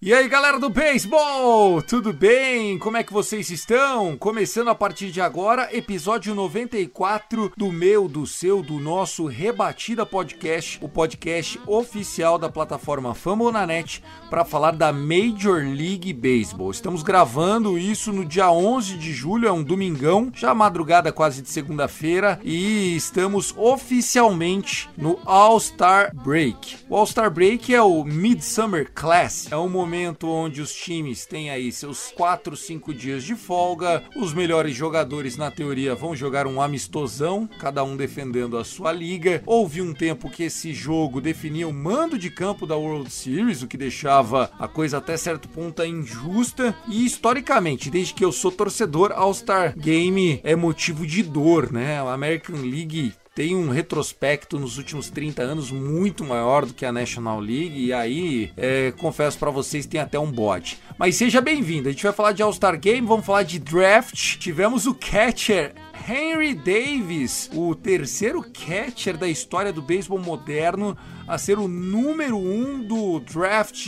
E aí galera do beisebol, tudo bem? Como é que vocês estão? Começando a partir de agora, episódio 94 do meu, do seu, do nosso Rebatida Podcast, o podcast oficial da plataforma Fambonanet para falar da Major League Baseball. Estamos gravando isso no dia 11 de julho, é um domingão, já madrugada quase de segunda-feira e estamos oficialmente no All-Star Break. O All-Star Break é o Midsummer Class, é um momento onde os times têm aí seus 4, 5 dias de folga, os melhores jogadores na teoria vão jogar um amistosão, cada um defendendo a sua liga. Houve um tempo que esse jogo definia o mando de campo da World Series, o que deixava a coisa até certo ponto injusta e historicamente, desde que eu sou torcedor, All-Star Game é motivo de dor, né? A American League tem um retrospecto nos últimos 30 anos muito maior do que a National League, e aí, é, confesso para vocês, tem até um bode. Mas seja bem-vindo, a gente vai falar de All-Star Game, vamos falar de draft. Tivemos o catcher Henry Davis, o terceiro catcher da história do beisebol moderno a ser o número um do draft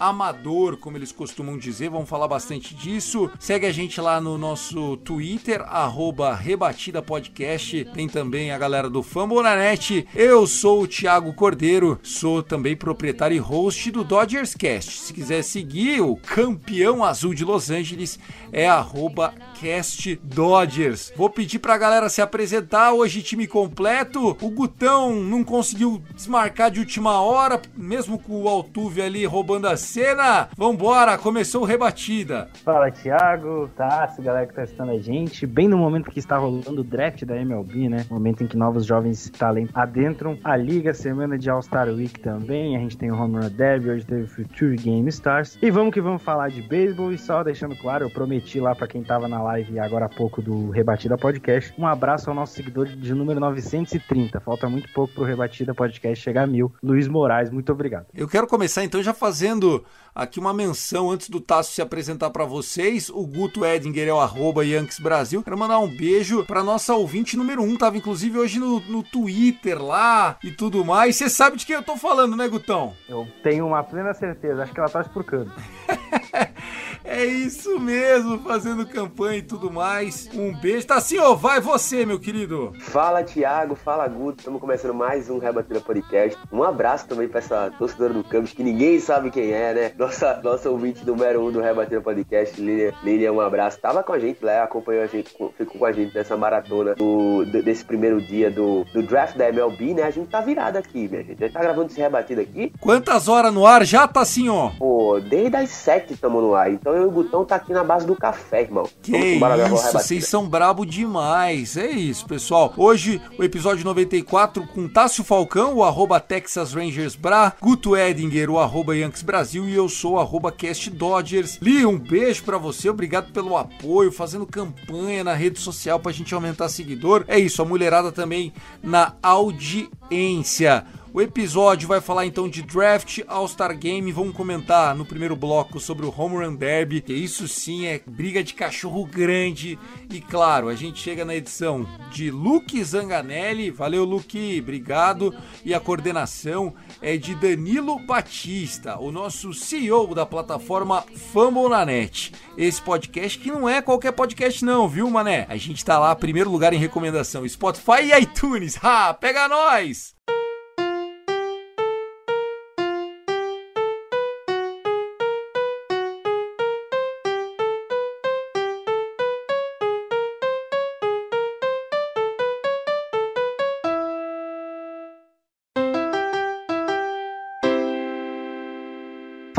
amador, como eles costumam dizer. Vamos falar bastante disso. Segue a gente lá no nosso Twitter, arroba Rebatida Podcast. Tem também a galera do Fambonanet. Eu sou o Thiago Cordeiro, sou também proprietário e host do Dodgers Cast. Se quiser seguir o campeão azul de Los Angeles, é arroba Cast Dodgers. Vou pedir pra galera se apresentar. Hoje, time completo. O Gutão não conseguiu desmarcar de última hora, mesmo com o Altuve ali roubando a cena. Vambora, começou o rebatida. Fala, Thiago, Tassi, galera que tá assistindo a gente. Bem no momento que está rolando o draft da MLB, né? Momento em que novos jovens talentos adentram a liga, semana de All-Star Week também. A gente tem o Home Run Derby, hoje teve o Future Game Stars. E vamos que vamos falar de beisebol. E só deixando claro, eu prometi lá pra quem tava na live agora há pouco do Rebatida Podcast, um abraço ao nosso seguidor de número 930. Falta muito pouco pro Rebatida Podcast chegar a mil. Luiz Moraes, muito obrigado. Eu quero começar então já fazendo aqui uma menção antes do Tasso se apresentar para vocês. O Guto Edinger é o arroba Yankees Brasil. Quero mandar um beijo para nossa ouvinte número um, tava inclusive hoje no, no Twitter lá e tudo mais. Você sabe de quem eu tô falando, né, Gutão? Eu tenho uma plena certeza, acho que ela torce por cano. É isso mesmo, fazendo campanha e tudo mais. Um beijo. Tá assim, ó, vai você, meu querido. Fala Thiago, fala Guto, estamos começando mais um Rebatida Podcast. Um abraço também para essa torcedora do Campos, que ninguém sabe quem é, né? Nossa, nossa ouvinte número um do Rebatida Podcast, Lilian. Lilian, um abraço. Tava com a gente lá, acompanhou a gente, ficou com a gente nessa maratona do, desse primeiro dia do, do draft da MLB, né? A gente tá virado aqui, minha gente. A gente tá gravando esse Rebatida aqui. Quantas horas no ar? Já tá assim, ó. Pô, desde as sete estamos no ar. Então eu e o Gutão tá aqui na base do café, irmão. Que isso, vocês são brabo demais. É isso, pessoal. Hoje, o episódio 94 com Tássio Falcão, o arroba Texas Rangers Bra, Guto Edinger, o arroba Yankees Brasil e eu sou o arroba Cast Dodgers. Li, um beijo pra você, obrigado pelo apoio, fazendo campanha na rede social pra gente aumentar seguidor. É isso, a mulherada também na audiência. O episódio vai falar então de draft, All-Star Game, vamos comentar no primeiro bloco sobre o Home Run Derby, que isso sim é briga de cachorro grande. E claro, a gente chega na edição de Luke Zanganelli, valeu Luke, obrigado. E a coordenação é de Danilo Batista, o nosso CEO da plataforma Fambonanet. Esse podcast que não é qualquer podcast não, viu, mané? A gente tá lá, primeiro lugar em recomendação, Spotify e iTunes. Ha, pega nós!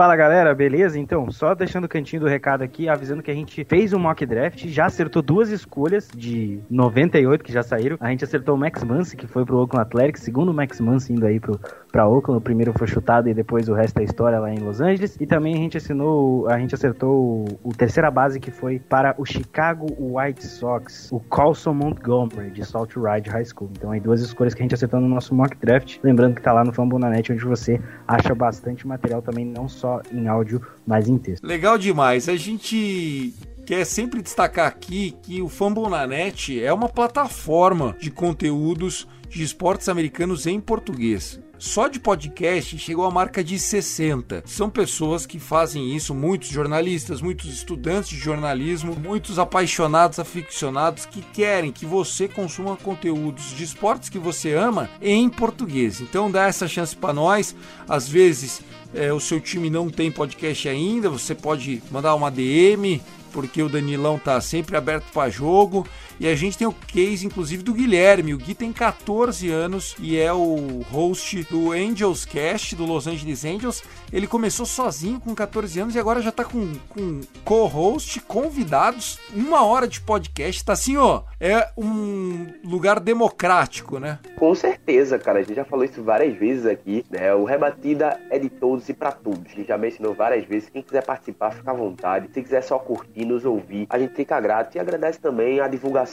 Fala galera, beleza? Então, só deixando o cantinho do recado aqui, avisando que a gente fez um mock draft, já acertou duas escolhas de 98 que já saíram. A gente acertou o Max Muncy, que foi pro Oakland Athletics, segundo Max Muncy indo aí pro, pra Oakland. O primeiro foi chutado e depois o resto da história lá em Los Angeles. E também a gente assinou, a gente acertou o, o terceira base que foi para o Chicago White Sox, o Colson Montgomery, de Salt Ride High School. Então aí duas escolhas que a gente acertou no nosso mock draft. Lembrando que tá lá no Fambonanet, onde você acha bastante material também, não só em áudio, mas em texto. Legal demais. A gente quer sempre destacar aqui que o Fambonanet é uma plataforma de conteúdos de esportes americanos em português. Só de podcast chegou a marca de 60. São pessoas que fazem isso, muitos jornalistas, muitos estudantes de jornalismo, muitos apaixonados, aficionados que querem que você consuma conteúdos de esportes que você ama em português. Então dá essa chance para nós. Às vezes é, o seu time não tem podcast ainda, você pode mandar uma DM porque o Danilão tá sempre aberto para jogo. E a gente tem o case, inclusive, do Guilherme. O Gui tem 14 anos e é o host do Angels Cast, do Los Angeles Angels. Ele começou sozinho com 14 anos e agora já tá com, com co-host, convidados, uma hora de podcast. Tá assim, ó, é um lugar democrático, né? Com certeza, cara. A gente já falou isso várias vezes aqui, né? O Rebatida é de todos e para todos. A gente já mencionou várias vezes. Quem quiser participar, fica à vontade. Se quiser só curtir, nos ouvir, a gente fica grato e agradece também a divulgação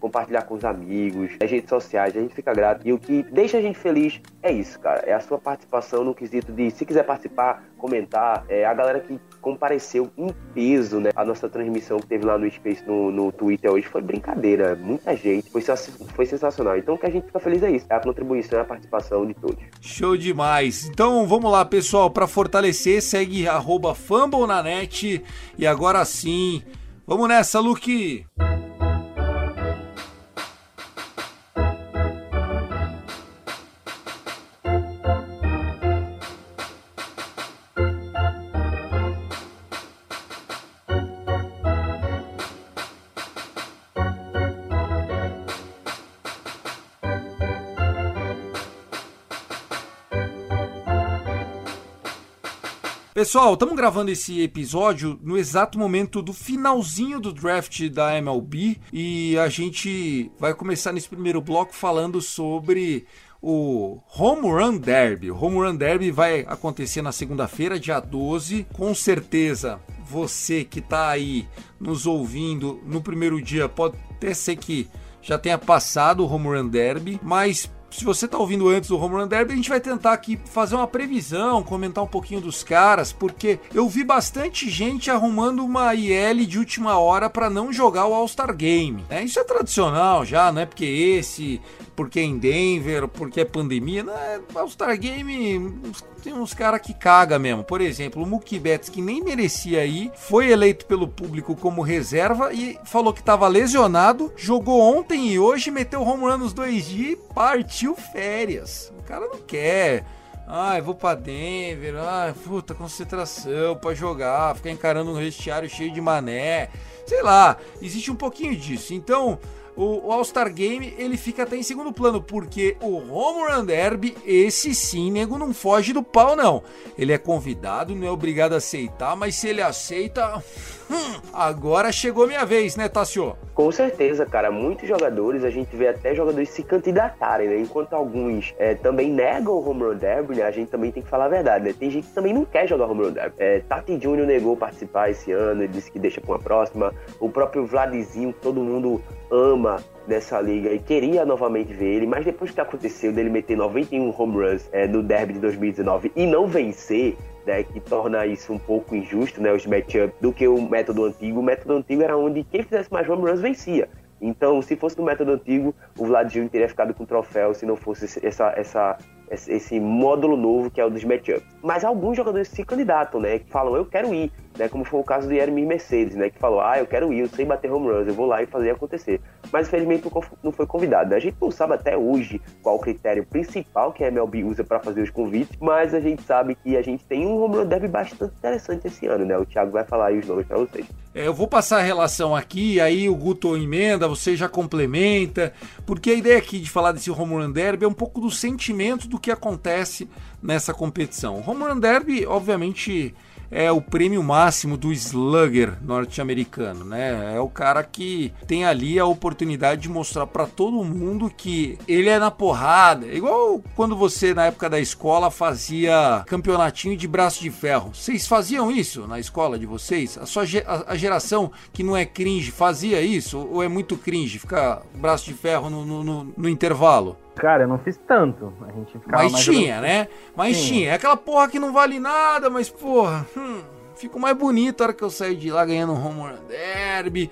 compartilhar com os amigos, as redes sociais, a gente fica grato. E o que deixa a gente feliz é isso, cara. É a sua participação no quesito de, se quiser participar, comentar, é a galera que compareceu em peso, né? A nossa transmissão que teve lá no Space, no, no Twitter hoje, foi brincadeira. Muita gente, foi, foi sensacional. Então o que a gente fica feliz é isso, é a contribuição, é a participação de todos. Show demais. Então vamos lá, pessoal, para fortalecer, segue arroba Fumble na net. E agora sim, vamos nessa, Luke! Pessoal, estamos gravando esse episódio no exato momento do finalzinho do draft da MLB e a gente vai começar nesse primeiro bloco falando sobre o Home Run Derby. O Home Run Derby vai acontecer na segunda-feira, dia 12. Com certeza, você que está aí nos ouvindo no primeiro dia pode até ser que já tenha passado o Home Run Derby, mas se você está ouvindo antes do Home Run Derby, a gente vai tentar aqui fazer uma previsão, comentar um pouquinho dos caras, porque eu vi bastante gente arrumando uma IL de última hora para não jogar o All-Star Game. Né? Isso é tradicional já, não é porque esse, porque é em Denver, porque é pandemia. Não é All-Star Game, tem uns caras que caga mesmo. Por exemplo, o Mookie Betts, que nem merecia ir, foi eleito pelo público como reserva e falou que estava lesionado, jogou ontem e hoje, meteu home run nos dois dias e partiu férias. O cara não quer. Ai, vou pra Denver, ai, puta, concentração pra jogar, ficar encarando um vestiário cheio de mané. Sei lá, existe um pouquinho disso. Então, o, o All-Star Game ele fica até em segundo plano, porque o Home Run Derby, esse sim, nego não foge do pau, não. Ele é convidado, não é obrigado a aceitar, mas se ele aceita. Hum, agora chegou minha vez, né, Tassio? Com certeza, cara. Muitos jogadores, a gente vê até jogadores se candidatarem, né? Enquanto alguns é, também negam o Home Run Derby, né? A gente também tem que falar a verdade, né? Tem gente que também não quer jogar Home Run Derby. É, Tati Júnior negou participar esse ano, ele disse que deixa para uma próxima. O próprio Vladizinho, que todo mundo ama nessa liga e queria novamente ver ele, mas depois que aconteceu dele meter 91 home runs é, no derby de 2019 e não vencer, né, que torna isso um pouco injusto, né, os matchups, do que o método antigo. O método antigo era onde quem fizesse mais home runs vencia. Então, se fosse no método antigo, o Vlad Jr. teria ficado com o troféu se não fosse essa, essa, esse módulo novo que é o dos matchups. Mas alguns jogadores se candidatam, né? Que falam, eu quero ir, né? Como foi o caso do Yermir Mercedes, né? Que falou, ah, eu quero ir, eu sei bater home runs, eu vou lá e fazer acontecer. Mas infelizmente não foi convidado. A gente não sabe até hoje qual o critério principal que a MLB usa para fazer os convites, mas a gente sabe que a gente tem um home run derby bastante interessante esse ano, né? O Thiago vai falar aí os nomes para vocês. É, eu vou passar a relação aqui, aí o Guto emenda, você já complementa, porque a ideia aqui de falar desse Home Run Derby é um pouco do sentimento do que acontece nessa competição. O Home Run Derby, obviamente, é o prêmio máximo do slugger norte-americano, né? É o cara que tem ali a oportunidade de mostrar para todo mundo que ele é na porrada. É igual quando você na época da escola fazia campeonatinho de braço de ferro. Vocês faziam isso na escola de vocês? A sua a geração que não é cringe fazia isso ou é muito cringe ficar braço de ferro no, no, no, no intervalo? Cara, eu não fiz tanto. A gente ficava mas tinha, né? Mas Sim. tinha. É aquela porra que não vale nada, mas porra, hum, fico mais bonito a hora que eu saio de lá ganhando um home run derby.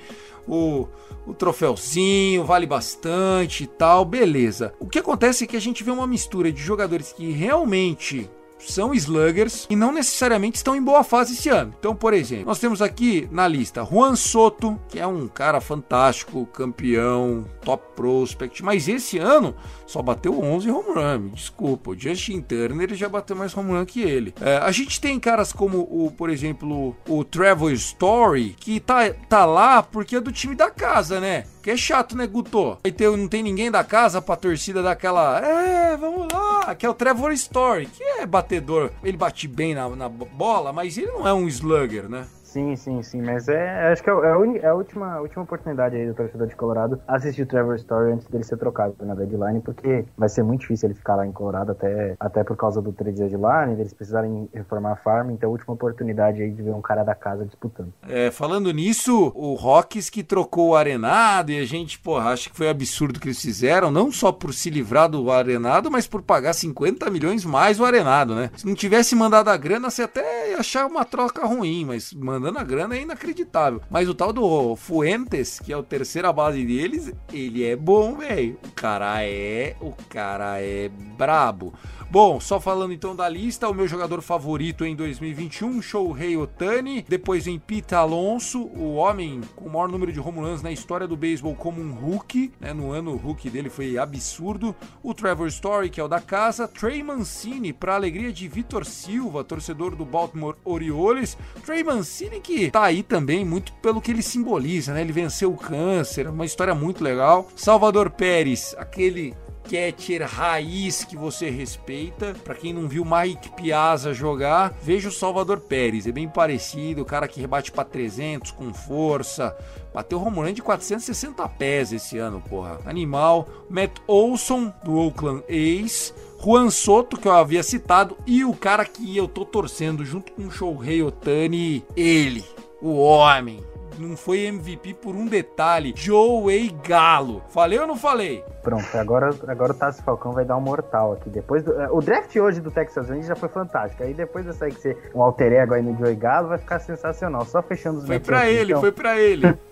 O, o troféuzinho vale bastante e tal, beleza. O que acontece é que a gente vê uma mistura de jogadores que realmente são sluggers e não necessariamente estão em boa fase esse ano. Então, por exemplo, nós temos aqui na lista Juan Soto, que é um cara fantástico, campeão, top prospect, mas esse ano só bateu 11 home run. Desculpa, o Justin Turner já bateu mais home run que ele. É, a gente tem caras como o, por exemplo, o Trevor Story, que tá, tá lá porque é do time da casa, né? Que é chato, né, Guto? Aí tem, não tem ninguém da casa pra torcida daquela. É, vamos lá. Que é o Trevor Story, que é batedor. Ele bate bem na, na bola, mas ele não é um slugger, né? Sim, sim, sim, mas é, acho que é, é, é, a, última, última oportunidade aí do torcedor de Colorado assistir o Trevor Story antes dele ser trocado na deadline, porque vai ser muito difícil ele ficar lá em Colorado até, até por causa do trade deadline, eles precisarem reformar a farm, então a última oportunidade aí de ver um cara da casa disputando. É, falando nisso, o Rocks que trocou o Arenado e a gente, porra, acha que foi absurdo que eles fizeram, não só por se livrar do Arenado, mas por pagar 50 milhões mais o Arenado, né? Se não tivesse mandado a grana, você até ia achar uma troca ruim, mas mano mandando a grana é inacreditável. Mas o tal do Fuentes, que é o terceira base deles, ele é bom, velho. Cara é, o cara é brabo. Bom, só falando então da lista, o meu jogador favorito em 2021, Shohei Otani, depois vem Pete Alonso, o homem com o maior número de home runs na história do beisebol como um rookie, né? No ano o rookie dele foi absurdo. O Trevor Story, que é o da casa, Trey Mancini, para alegria de Vitor Silva, torcedor do Baltimore Orioles. Trey Mancini que tá aí também muito pelo que ele simboliza, né? Ele venceu o câncer, uma história muito legal. Salvador Pérez, aquele catcher raiz que você respeita. Para quem não viu Mike Piazza jogar, veja o Salvador Pérez, é bem parecido, o cara que rebate para 300 com força. Bateu home run de 460 pés esse ano, porra. Animal. Matt Olson, do Oakland A's. Juan Soto, que eu havia citado. E o cara que eu tô torcendo junto com o Shohei Otani, ele, o homem não foi MVP por um detalhe. Joey Galo. Falei ou não falei? Pronto, agora, agora o Tassi Falcão vai dar um mortal aqui. Depois do, o draft hoje do Texas Rangers já foi fantástico. Aí depois dessa aí que ser um alter ego aí no Joey Galo, vai ficar sensacional. Só fechando os Foi pra ele, então. foi pra ele.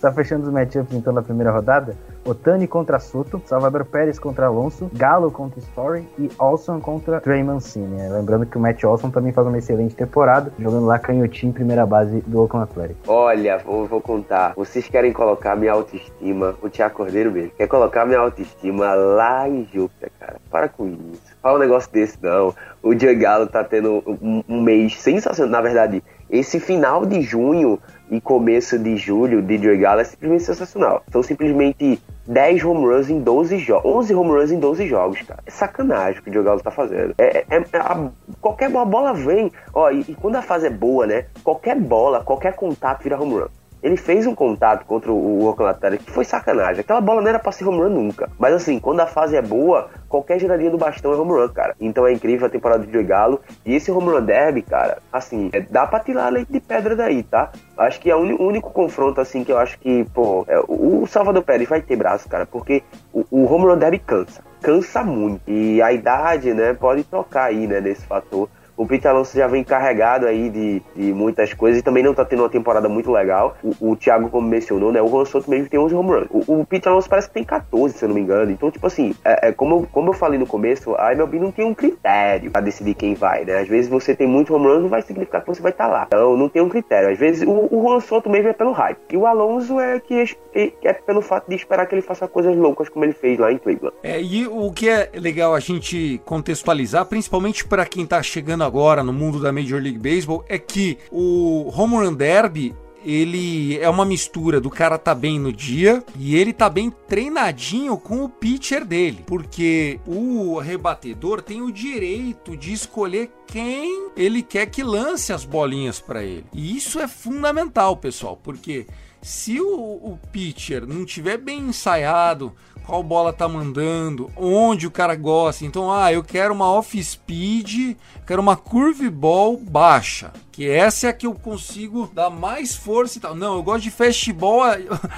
Só fechando os matchups então da primeira rodada: Otani contra Soto, Salvador Pérez contra Alonso, Galo contra Story e Olson contra Trey Mancini. É, lembrando que o Matt Olson também faz uma excelente temporada, jogando lá canhotinho em primeira base do Oakland Athletics. Olha, vou, vou contar. Vocês querem colocar minha autoestima, o Tiago Cordeiro mesmo, quer colocar minha autoestima lá em Júpiter, cara. Para com isso. Fala um negócio desse, não. O Joey Galo tá tendo um, um mês sensacional. Na verdade, esse final de junho e começo de julho, DJ Gala é simplesmente sensacional. São simplesmente 10 home runs em 12 jogos. 11 home runs em 12 jogos, cara. É sacanagem o que o Diogo Galo tá fazendo. É, é, é a, qualquer bola vem. Ó, e, e, quando a fase é boa, né? Qualquer bola, qualquer contato vira home run. Ele fez um contato contra o Oakland Athletics que foi sacanagem. Aquela bola não era pra ser home run nunca. Mas assim, quando a fase é boa, qualquer giradinha do bastão é home run, cara. Então é incrível a temporada de Joey Galo. E esse home run derby, cara, assim, é, dá pra tirar leite de pedra daí, tá? Acho que é o único confronto, assim, que eu acho que, pô, é, o Salvador Pérez vai ter braço, cara, porque o, o home run derby cansa. Cansa muito. E a idade, né, pode tocar aí, né, nesse fator. O Pete Alonso já vem carregado aí de, de muitas coisas e também não tá tendo uma temporada muito legal. O, o Thiago, como mencionou, né? O Juan Soto mesmo tem 11 home runs. O, o Pete Alonso parece que tem 14, se eu não me engano. Então, tipo assim, é, é como, como eu falei no começo, a MLB não tem um critério para decidir quem vai, né? Às vezes você tem muito home não vai significar que você vai estar tá lá. Então, não tem um critério. Às vezes, o, o Juan Soto mesmo é pelo hype. E o Alonso é que é, é pelo fato de esperar que ele faça coisas loucas como ele fez lá em Cleveland. É, e o que é legal a gente contextualizar, principalmente para quem tá chegando agora no mundo da Major League Baseball é que o Home Run Derby ele é uma mistura do cara tá bem no dia e ele tá bem treinadinho com o pitcher dele, porque o rebatedor tem o direito de escolher quem ele quer que lance as bolinhas para ele. E isso é fundamental, pessoal, porque se o, o pitcher não tiver bem ensaiado, qual bola tá mandando, onde o cara gosta. Então, ah, eu quero uma off-speed, quero uma curveball baixa. Que essa é a que eu consigo dar mais força e tal. Não, eu gosto de fastball.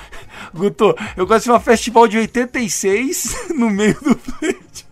Guto, eu gosto de uma fastball de 86 no meio do plate.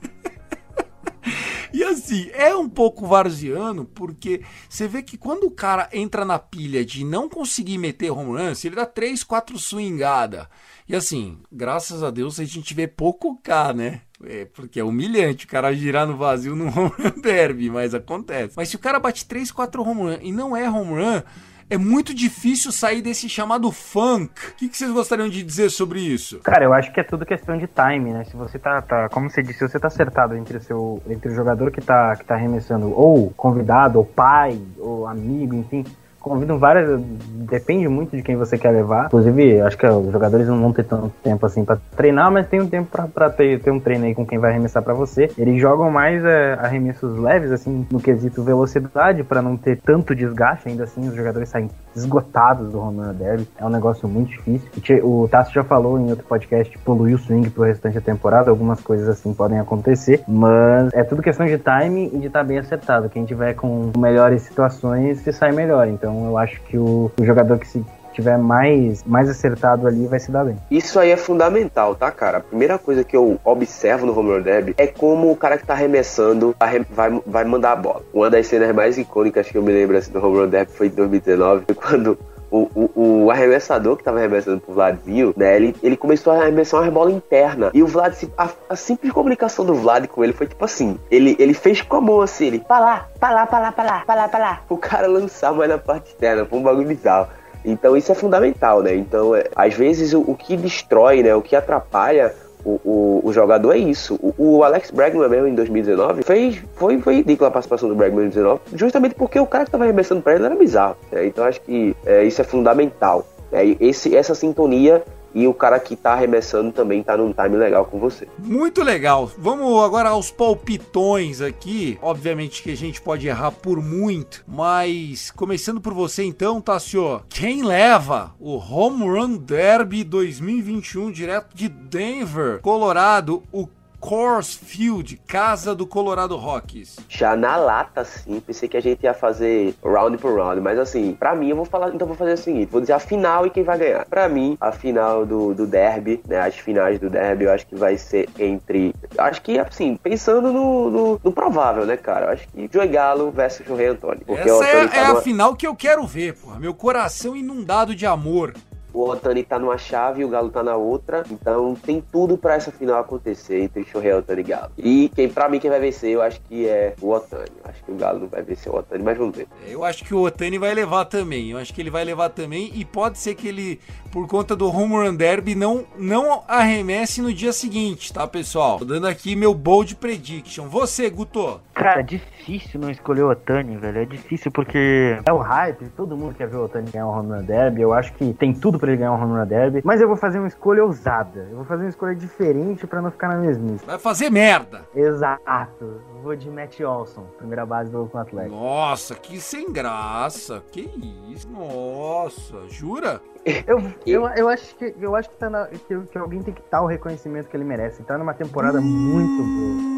E assim, é um pouco varziano, porque você vê que quando o cara entra na pilha de não conseguir meter home run, ele dá 3, 4 swingada. E assim, graças a Deus a gente vê pouco K, né? É, porque é humilhante o cara girar no vazio no home run derby, mas acontece. Mas se o cara bate 3, 4 home run e não é home run, é muito difícil sair desse chamado funk. O que, que, vocês gostariam de dizer sobre isso? Cara, eu acho que é tudo questão de time, né? Se você tá, tá como você disse, se você tá acertado entre o, seu, entre o jogador que tá, que tá arremessando, ou convidado, ou pai, ou amigo, enfim convidam várias. Depende muito de quem você quer levar. Inclusive, acho que os jogadores não vão ter tanto tempo assim para treinar, mas tem um tempo para ter, ter um treino aí com quem vai arremessar para você. Eles jogam mais é, arremessos leves, assim, no quesito velocidade, para não ter tanto desgaste. Ainda assim, os jogadores saem esgotados do Run Derby. É um negócio muito difícil. O Tasso já falou em outro podcast, poluir o swing pro restante da temporada. Algumas coisas assim podem acontecer, mas é tudo questão de timing e de estar tá bem acertado. Quem tiver com melhores situações se sai melhor. Então, então eu acho que o, o jogador que se tiver mais, mais acertado ali vai se dar bem. Isso aí é fundamental, tá, cara? A primeira coisa que eu observo no home derby é como o cara que tá arremessando vai, vai mandar a bola. Uma das cenas mais icônicas que eu me lembro assim, do home derby foi em 2019, quando o, o, arremessador que estava arremessando pro Vladinho, né? Ele, ele começou a arremessar uma bola interna. E o Vlad, a, a, simples comunicação do Vlad com ele foi tipo assim: ele, ele fez com a mão assim, ele, pra lá, pra lá, pra lá, pra lá, pra lá, pra lá. O cara lançar mais na parte externa, foi um bagulho bizarro. Então isso é fundamental, né? Então, é, às vezes o, o que destrói, né? O que atrapalha o, o, o, jogador é isso. O, o, Alex Bregman mesmo em 2019 fez, foi, foi ridícula a participação do Bregman em 2019, justamente porque o cara que estava arremessando para ele era bizarro. Né? Então acho que é, isso é fundamental. É, esse, essa sintonia e o cara que tá arremessando também tá num time legal com você. Muito legal. Vamos agora aos palpitões aqui. Obviamente que a gente pode errar por muito, mas começando por você então, Tassio. Quem leva o Home Run Derby 2021 direto de Denver, Colorado? O Coors Field, casa do Colorado Rockies. Já na lata, sim. Pensei que a gente ia fazer round por round, mas assim, para mim eu vou falar, então vou fazer o seguinte, vou dizer a final e quem vai ganhar. Para mim, a final do, do derby, né, as finais do derby, eu acho que vai ser entre, acho que assim, pensando no, no, no provável, né, cara? Eu acho que Joey Galo versus Jorge Antônio. Essa é, é a final que eu quero ver, porra. Meu coração inundado de amor o Otani tá numa chave e o Galo tá na outra. Então tem tudo para essa final acontecer entre Shohei Otani e Galo. E quem, pra mim, quem vai vencer, eu acho que é o Otani. Acho que o Galo não vai vencer o Otani, mas vamos ver. Eu acho que o Otani vai levar também. Eu acho que ele vai levar também. E pode ser que ele, por conta do Home Run Derby, não, não arremesse no dia seguinte, tá, pessoal? Tô dando aqui meu bold prediction. Você, Guto. Cara, é difícil não escolher o Otani, velho. É difícil porque é o hype. Todo mundo quer ver o Otani ganhar o Home Run Derby. Eu acho que tem tudo pra ele ganhar um home run derby, mas eu vou fazer uma escolha ousada. Eu vou fazer uma escolha diferente para não ficar na mesmice. Vai fazer merda. Exato. Vou de Matt Olson, primeira base do Oakland Athletics. Nossa, que sem graça. Que isso? Nossa, jura? Eu, eu, eu acho que eu acho que, tá na, que, que alguém tem que dar o reconhecimento que ele merece. Ele tá numa temporada muito boa.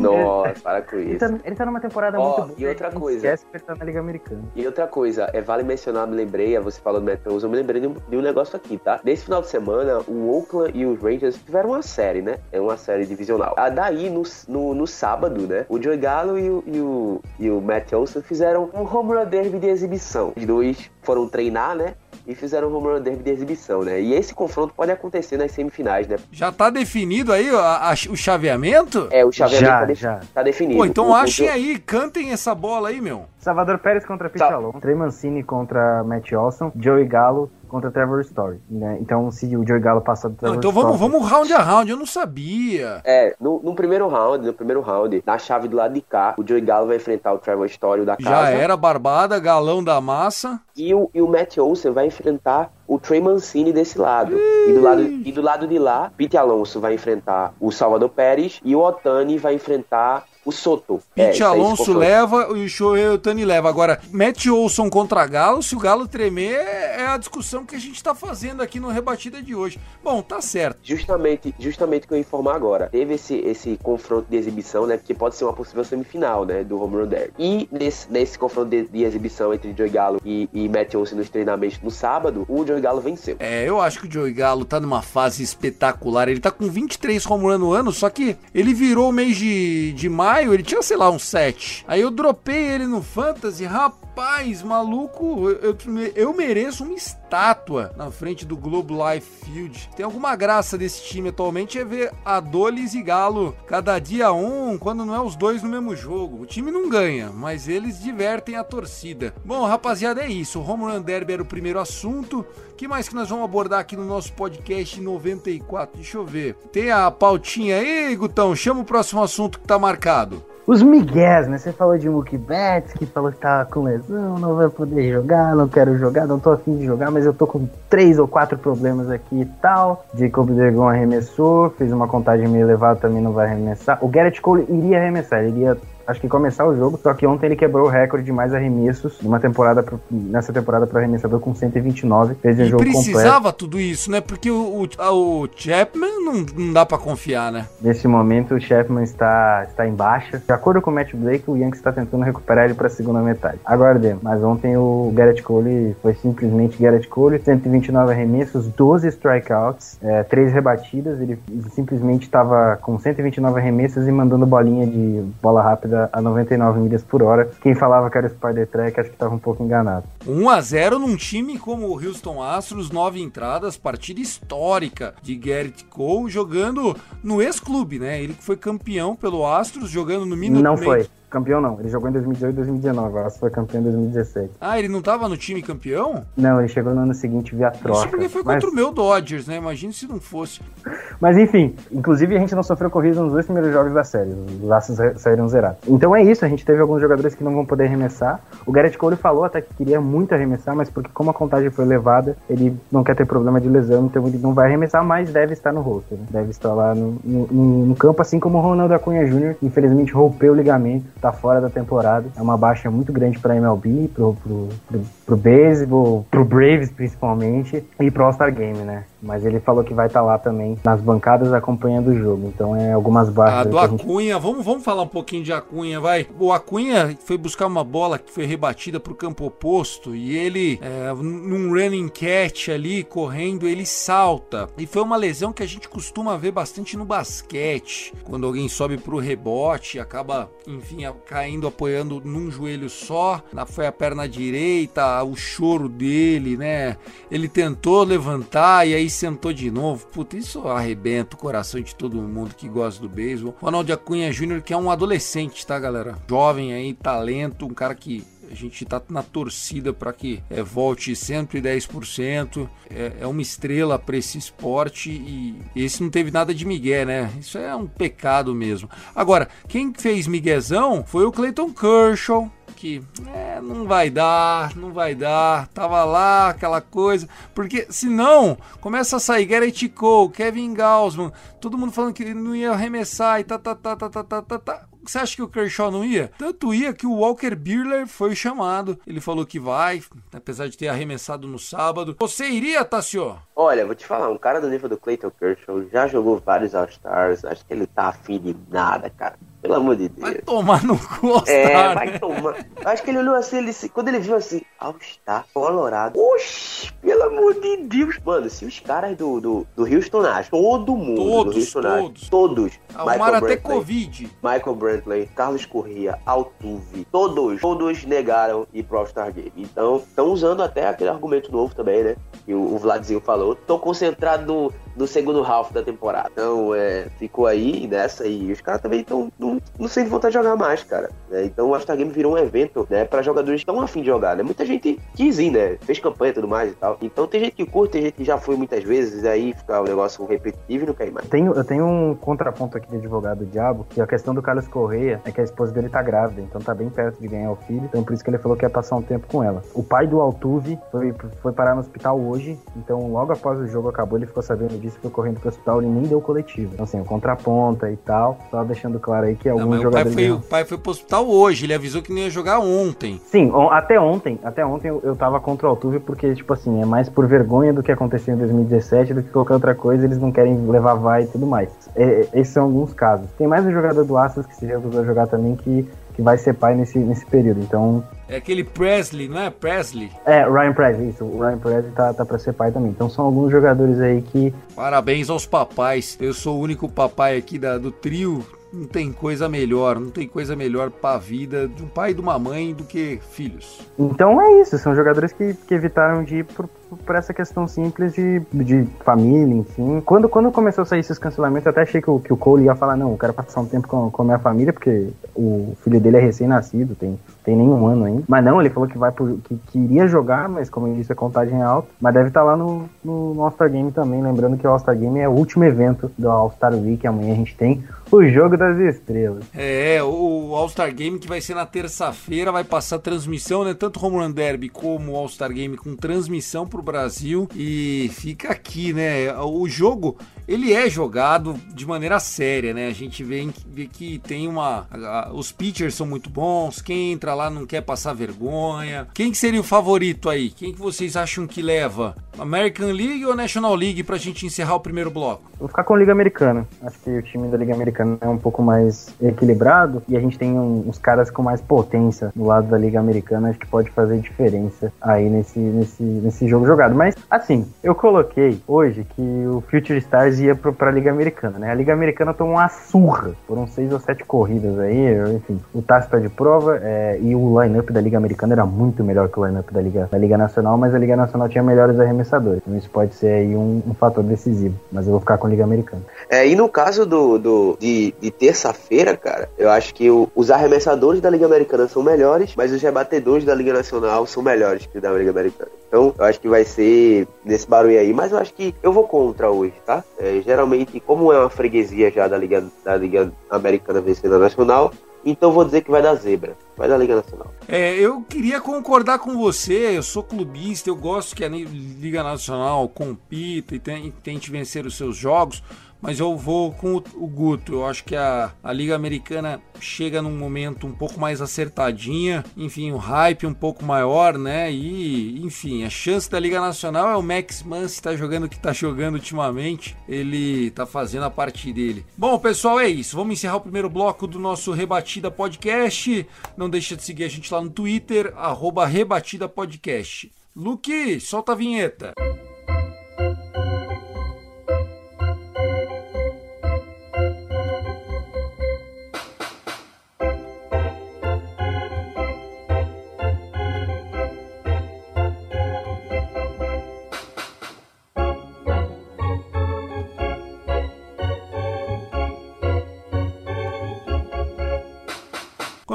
Nossa, para com isso. Ele tá, ele tá numa temporada oh, muito boa. E outra coisa. Esquece que ele tá na Liga Americana. E outra coisa, é, vale mencionar, me lembrei, você falou do Matt Olson, eu me lembrei de um, de um negócio aqui, tá? Nesse final de semana, o Oakland e os Rangers tiveram uma série, né? É uma série divisional. Ah, daí, no, no, no sábado, né? O Joey Gallo e o, e o, e o Matt Olson fizeram um home run derby de exibição. Os dois foram treinar, né? e fizeram um home run derby de exibição, né? E esse confronto pode acontecer nas semifinais, né? Já tá definido aí a, a, o chaveamento? É, o chaveamento já, tá, de, já. tá definido. Pô, então o, achem o... aí, cantem essa bola aí, meu. Salvador Pérez contra Pete Alonso, Trey Mancini contra Matt Olson, Joey Galo contra Trevor Story, né? Então, se o Joey Galo passar do Trevor Não, então Story... vamos, vamos round a round, eu não sabia. É, no, no primeiro round, no primeiro round, na chave do lado de cá, o Joey Gallo vai enfrentar o Trevor Story o da casa. Já era barbada, galão da massa. E o, e o Matt Olsen vai enfrentar o Trey Mancini desse lado. E do lado, e do lado de lá, Pete Alonso vai enfrentar o Salvador Pérez e o Otani vai enfrentar o Soto. É, Pete esse Alonso leva e o Shohei Otani leva. Agora, Matt Olson contra Galo, se o Galo tremer, é a discussão que a gente tá fazendo aqui no Rebatida de hoje. Bom, tá certo. Justamente, justamente o que eu ia informar agora. Teve esse, esse confronto de exibição, né? Que pode ser uma possível semifinal, né? Do Home Run Derby. E nesse, nesse confronto de, de exibição entre Joey Gallo e, e Matt Olsen nos treinamentos no sábado, o Joey Gallo venceu. É, eu acho que o Joey Galo tá numa fase espetacular. Ele tá com 23 home run no ano, só que ele virou o mês de, de maio, ele tinha, sei lá, uns 7. Aí eu dropei ele no Fantasy, rapaz, maluco, eu, eu, mereço uma estátua na frente do Globe Life Field. Tem alguma graça desse time atualmente é ver Adolis e Galo cada dia um, quando não é os dois no mesmo jogo. O time não ganha, mas eles divertem a torcida. Bom, rapaziada, é isso. O Home Run Derby era o primeiro assunto. Que mais que nós vamos abordar aqui no nosso podcast 94? Deixa eu ver. Tem a pautinha aí, Gutão? Chama o próximo assunto que tá marcado. Os migués, né? Você falou de Mookie Betts, que falou que tá com lesão, não vai poder jogar, não quero jogar, não tô afim de jogar, mas eu tô com três ou quatro problemas aqui e tal. Jacob Degon arremessou, fez uma contagem meio elevada, também não vai arremessar. O Garrett Cole iria arremessar, ele iria acho que começar o jogo, só que ontem ele quebrou o recorde de mais arremessos numa temporada pro- nessa temporada para arremessador com 129, fez um E jogo completo. precisava tudo isso, né? Porque o, o, o Chapman não, não dá pra confiar, né? Nesse momento, o Chapman está, está em baixa. De acordo com o Matt Blake, o Yankees está tentando recuperar ele para a segunda metade. Aguardemos. Mas ontem o Garrett Cole foi simplesmente Garrett Cole. 129 arremessos, 12 strikeouts, é, 3 rebatidas. Ele simplesmente estava com 129 arremessos e mandando bolinha de bola rápida a 99 milhas por hora. Quem falava que era Spider Track, acho que estava um pouco enganado. 1 a 0 num time como o Houston Astros, nove entradas, partida histórica de Garrett Cole jogando no ex-clube, né? Ele que foi campeão pelo Astros, jogando no Minute não Maid. foi. Campeão não. Ele jogou em 2018 e 2019. O foi campeão em 2017. Ah, ele não tava no time campeão? Não, ele chegou no ano seguinte via troca. Isso porque foi Mas- contra o meu Dodgers, né? Imagina se não fosse. Mas enfim, inclusive a gente não sofreu corrida nos dois primeiros jogos da série. Os Astros saíram zerados. Então é isso, a gente teve alguns jogadores que não vão poder arremessar. O Garrett Cole falou até que queria muito arremessar, mas porque como a contagem foi elevada, ele não quer ter problema de lesão, então ele não vai arremessar, mas deve estar no roster. né? Deve estar lá no, no- no campo, assim como o Ronaldo Acunha Jr., infelizmente rompeu o ligamento, tá fora da temporada. É uma baixa muito grande para MLB, pro, pro, pro, pro beisebol, pro Braves principalmente, e pro All-Star Game, né? Mas ele falou que vai estar lá também nas bancadas acompanhando o jogo. Então é algumas baixas. Ah, do que a gente- Acunha, vamos, vamos falar um pouquinho de Acunha, vai. O Acunha foi buscar uma bola que foi rebatida pro campo oposto e ele, é, num running catch ali, correndo, ele salta. E foi uma lesão que a gente costuma ver bastante no basquete, quando alguém sobe pro rebote, acaba, enfim, caindo, apoiando num joelho só, foi a perna direita, o choro dele, né? Ele tentou levantar e aí sentou de novo. Puta, isso arrebenta o coração de todo mundo que gosta do beisebol. Ronald Acunha Jr., que é um adolescente, tá, galera? Jovem aí, talento, um cara que a gente tá na torcida para que é, volte 110%. É, é uma estrela para esse esporte e esse não teve nada de migué, né? Isso é um pecado mesmo. Agora, quem fez miguezão foi o Clayton Kershaw, que é, não vai dar, não vai dar, tava lá aquela coisa, porque senão começa a sair Garrett Cole, Kevin Gausman, todo mundo falando que ele não ia arremessar e tá, tá, tá, tá, tá, tá, tá, tá. Você acha que o Kershaw não ia? Tanto ia que o Walker Buehler foi chamado. Ele falou que vai, apesar de ter arremessado no sábado. Você iria, Tassio? Olha, vou te falar, um cara do nível do Clayton Kershaw já jogou vários All-Stars, acho que ele tá afim de nada, cara. Pelo amor de Deus. Vai tomar no cu, É, vai né? tomar. Acho que ele olhou assim, ele, se- quando ele viu assim, All-Star, Colorado. Oxi, pelo amor de Deus. Mano, se os caras do, do, do Houston Astros, todo mundo Todos, do Houston Astros, todos. todos, Arrumaram até Covid. Michael Brantley, Carlos Corrêa, Altuve, todos, todos negaram ir pro All-Star Game. Então, estão usando até aquele argumento novo também, né? Que o, o Vladzinho falou. Tô concentrado no, no segundo half da temporada. Então, é, ficou aí nessa e os caras também estão não, não sem vontade de jogar mais, cara. Né? Então o All-Star Game virou um evento, né, para jogadores estão afim de jogar, né? Muita gente quis ir, né? Fez campanha e tudo mais e tal. Então tem gente que curte, tem gente que já foi muitas vezes, aí fica o um negócio repetitivo e não quer mais. Tenho, eu tenho um contraponto aqui de advogado do diabo, que a questão do Carlos Correia é que a esposa dele tá grávida, então tá bem perto de ganhar o filho, então por isso que ele falou que ia passar um tempo com ela. O pai do Altuve foi, foi parar no hospital hoje, então logo após o jogo acabou, ele ficou sabendo disso, foi correndo pro hospital, ele nem deu coletivo. Então assim, o contraponta e tal, só deixando claro aí que alguns jogadores... O pai, foi, o pai foi pro hospital hoje, ele avisou que não ia jogar ontem. Sim, até ontem, até ontem eu, eu tava contra o Altuve porque, tipo assim, é mais por vergonha do que aconteceu em 2017 do que qualquer outra coisa, eles não querem levar vai e tudo mais. É, esses são alguns casos. Tem mais um jogador do Astros que se recusou a jogar também que, que vai ser pai nesse, nesse período, então... É aquele Presley, não é? Presley? É, Ryan Presley, isso. O Ryan Presley tá, tá pra ser pai também. Então são alguns jogadores aí que... Parabéns aos papais. Eu sou o único papai aqui da, do trio não tem coisa melhor, não tem coisa melhor para a vida de um pai e de uma mãe do que filhos. Então é isso, são jogadores que, que evitaram de ir por, por essa questão simples de, de família, enfim. Quando, quando começou a sair esses cancelamentos, eu até achei que o, que o Cole ia falar, não, eu quero passar um tempo com, com a minha família, porque o filho dele é recém-nascido, tem, tem nenhum ano ainda. Mas não, ele falou que vai que, que iria jogar, mas como eu disse, a contagem é alta. Mas deve estar lá no, no, All-Star Game também, lembrando que o All-Star Game é o último evento do All-Star Week, amanhã a gente tem o jogo das estrelas. É, o All-Star Game que vai ser na terça-feira, vai passar transmissão, né? Tanto Home Run Derby como o All-Star Game com transmissão pro Brasil. E fica aqui, né? O jogo, ele é jogado de maneira séria, né? A gente vê, vê que tem uma. Os pitchers são muito bons, quem entra lá não quer passar vergonha. Quem que seria o favorito aí? Quem que vocês acham que leva? American League ou National League pra gente encerrar o primeiro bloco? Vou ficar com a Liga Americana. Acho que o time da Liga Americana é um pouco mais equilibrado e a gente tem um, uns caras com mais potência no lado da Liga Americana. Acho que pode fazer diferença aí nesse, nesse, nesse jogo jogado. Mas, assim, eu coloquei hoje que o Future Stars ia pro, pra Liga Americana, né? A Liga Americana tomou uma surra. Foram seis ou sete corridas aí. Enfim, o Tassi tá de prova é, e o line-up da Liga Americana era muito melhor que o line-up da Liga, da Liga Nacional, mas a Liga Nacional tinha melhores arremessadores. Então isso pode ser aí um, um fator decisivo. Mas eu vou ficar com a Liga Americana. É, e no caso do, do de, de terça-feira, cara, eu acho que o, os arremessadores da Liga Americana são melhores, mas os rebatedores da Liga Nacional são melhores que da Liga Americana. Então, eu acho que vai ser nesse barulho aí, mas eu acho que eu vou contra hoje, tá? É, geralmente, como é uma freguesia já da Liga, da Liga Americana vencendo a Nacional, então vou dizer que vai dar zebra. Vai dar Liga Nacional. É, eu queria concordar com você. Eu sou clubista, eu gosto que a Liga Nacional compita e tente vencer os seus jogos mas eu vou com o, o Guto. Eu acho que a, a Liga Americana chega num momento um pouco mais acertadinha, enfim, o um hype um pouco maior, né? E, enfim, a chance da Liga Nacional é o Max Muncy tá jogando o que tá jogando ultimamente. Ele tá fazendo a parte dele. Bom, pessoal, é isso. Vamos encerrar o primeiro bloco do nosso Rebatida Podcast. Não deixa de seguir a gente lá no Twitter, arroba Rebatida Podcast. Luke, solta a vinheta.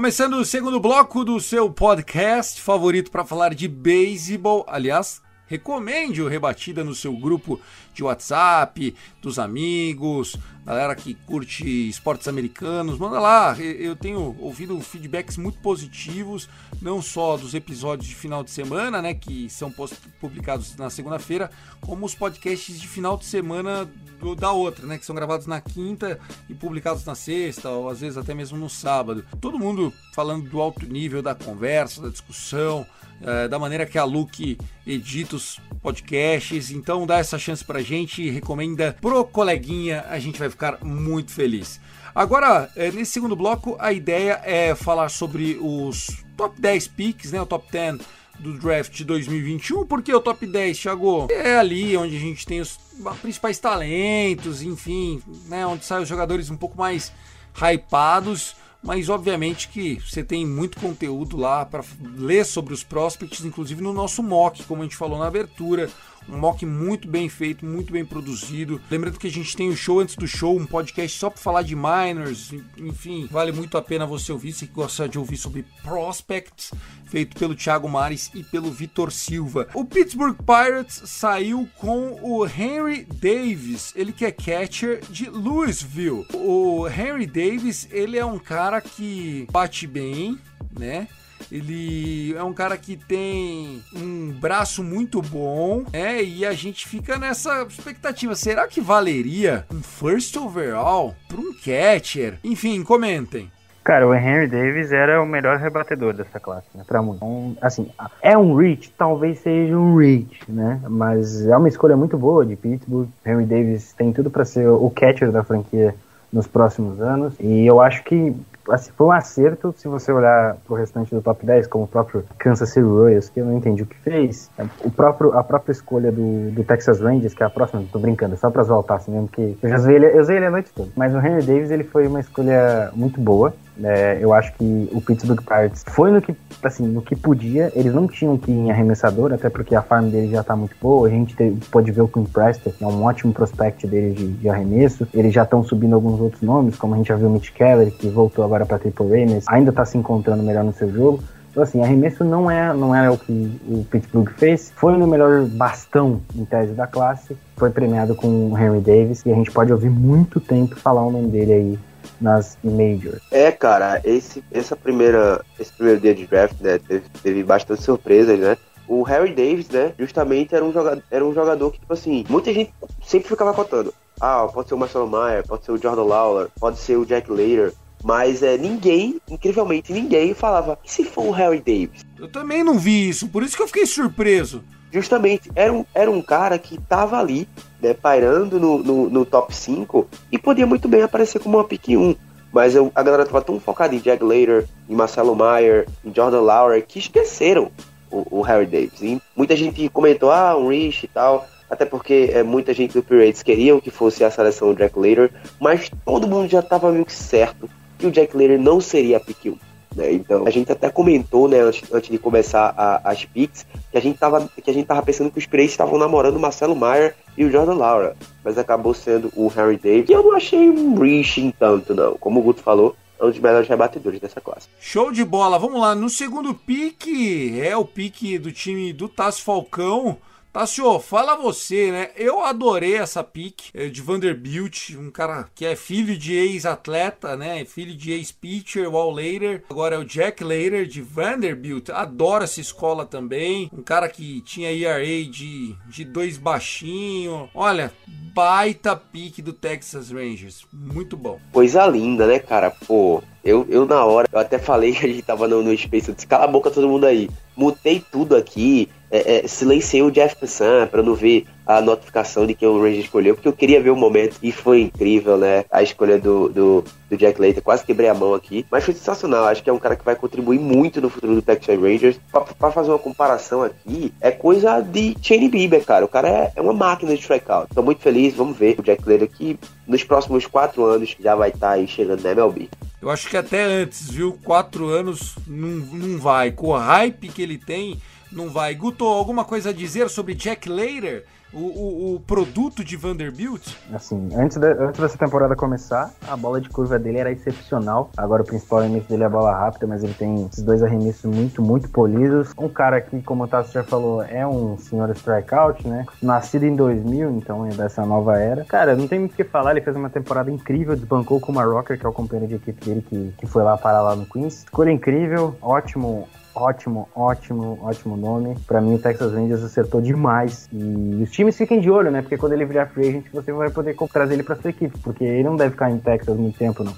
Começando o segundo bloco do seu podcast favorito para falar de beisebol. Aliás, recomende o Rebatida no seu grupo de WhatsApp, dos amigos, galera que curte esportes americanos, manda lá. Eu tenho ouvido feedbacks muito positivos, não só dos episódios de final de semana, né, que são publicados na segunda-feira, como os podcasts de final de semana do, da outra, né, que são gravados na quinta e publicados na sexta, ou às vezes até mesmo no sábado. Todo mundo falando do alto nível da conversa, da discussão, é, da maneira que a Luke edita os podcasts. Então dá essa chance pra gente, recomenda pro coleguinha, a gente vai ficar muito feliz. Agora, é, nesse segundo bloco, a ideia é falar sobre os top 10 picks, né? O top 10 do draft 2021, porque o top 10, Thiago, é ali onde a gente tem os principais talentos, enfim, né? Onde saem os jogadores um pouco mais hypados mas obviamente que você tem muito conteúdo lá para ler sobre os prospects, inclusive no nosso mock, como a gente falou na abertura. Um mock muito bem feito, muito bem produzido. Lembrando que a gente tem o show antes do show, um podcast só para falar de minors. Enfim, vale muito a pena você ouvir se gosta de ouvir sobre prospects, feito pelo Thiago Mares e pelo Vitor Silva. O Pittsburgh Pirates saiu com o Henry Davis, ele que é catcher de Louisville. O Henry Davis, ele é um cara que bate bem, né? Ele é um cara que tem um braço muito bom, né? E a gente fica nessa expectativa. Será que valeria um first overall para um catcher? Enfim, comentem. Cara, o Henry Davis era o melhor rebatedor dessa classe, né? Pra muito. Então, assim, é um reach? Talvez seja um reach, né? Mas é uma escolha muito boa de Pittsburgh. Henry Davis tem tudo para ser o catcher da franquia nos próximos anos. E eu acho que assim, foi um acerto se você olhar pro restante do top 10, como o próprio Kansas City Royals, que eu não entendi o que fez. O próprio, a própria escolha do, do Texas Rangers, que é a próxima, tô brincando, só pra voltar assim mesmo, porque eu já usei ele, eu usei ele a noite toda. Mas o Henry Davis, ele foi uma escolha muito boa. É, eu acho que o Pittsburgh Pirates foi no que, assim, no que podia. Eles não tinham que ir em arremessador, até porque a farm dele já tá muito boa. A gente pode ver o Quinn Preston, que é um ótimo prospect dele de, de arremesso. Eles já estão subindo alguns outros nomes, como a gente já viu o Mitch Keller, que voltou agora para Triple A, mas ainda tá se encontrando melhor no seu jogo. Então, assim, arremesso não é, não é o que o Pittsburgh fez. Foi no melhor bastão, em tese, da classe. Foi premiado com o Henry Davis. E a gente pode ouvir muito tempo falar o nome dele aí nas majors. É, cara, esse, essa primeira, esse primeiro dia de draft, né, teve, teve bastante surpresas, né? O Harry Davis, né, justamente era um jogador, era um jogador que, tipo assim, muita gente sempre ficava cotando. Ah, pode ser o Marcelo Meyer, pode ser o Jordan Lawler, pode ser o Jack Later. Mas é, ninguém, incrivelmente ninguém, falava, e se for o Harry Davis? Eu também não vi isso, por isso que eu fiquei surpreso. Justamente, era um, era um cara que tava ali, né, pairando no, no, no top 5 e podia muito bem aparecer como uma pick 1. Mas eu, a galera tava tão focada em Jack Later, em Marcelo Meyer, em Jordan Lauer, que esqueceram o, o Harry Davis. E muita gente comentou, ah, um Rich e tal, até porque é, muita gente do Pirates queriam que fosse a seleção do Jack Later, mas todo mundo já tava meio que certo que o Jack Later não seria a pick 1. Né? Então, a gente até comentou, né, antes, antes de começar a, as picks, que a gente tava, que a gente tava pensando que os Pirates estavam namorando Marcelo Meyer e o Jordan Laura, mas acabou sendo o Harry Davis. E eu não achei um reaching tanto, não. Como o Guto falou, é um dos melhores rebatedores dessa classe. Show de bola, vamos lá. No segundo pique, é o pique do time do Tasso Falcão. Tassio, fala você, né? Eu adorei essa pick eh, de Vanderbilt, um cara que é filho de ex-atleta, né? Filho de ex-pitcher, Wall Later. Agora é o Jack Later de Vanderbilt. Adoro essa escola também. Um cara que tinha ERA de, de dois baixinho. Olha, baita pick do Texas Rangers. Muito bom. Coisa linda, né, cara? Pô, eu, eu na hora, eu até falei a gente tava no, no Space, eu disse, cala a boca todo mundo aí. Mutei tudo aqui, é, é, silenciei o Jeff Pessan para não ver a notificação de que o Ranger escolheu, porque eu queria ver o momento e foi incrível, né? A escolha do, do, do Jack Leiter, quase quebrei a mão aqui, mas foi sensacional. Acho que é um cara que vai contribuir muito no futuro do Texas Rangers. Para fazer uma comparação aqui, é coisa de Shane Bieber, cara. O cara é, é uma máquina de strikeout. Tô muito feliz, vamos ver o Jack Leiter que nos próximos quatro anos já vai estar tá aí chegando na MLB. Eu acho que até antes, viu? Quatro anos não, não vai. Com o hype que ele tem não vai. Guto, alguma coisa a dizer sobre Jack Later? O, o, o, produto de Vanderbilt? Assim, antes, de, antes dessa temporada começar, a bola de curva dele era excepcional. Agora o principal arremesso dele é a bola rápida, mas ele tem esses dois arremessos muito, muito polidos. Um cara que, como o Tassi já falou, é um senhor strikeout, né? Nascido em 2000, então é dessa nova era. Cara, não tem muito o que falar, ele fez uma temporada incrível, desbancou com o Rocker, que é o companheiro de equipe dele que, que foi lá parar lá no Queens. Escolha incrível, ótimo ótimo, ótimo, ótimo nome. Para mim, o Texas Rangers acertou demais. E os times fiquem de olho, né? Porque quando ele virar free agent, você vai poder trazer ele para sua equipe, porque ele não deve ficar em Texas muito tempo, não.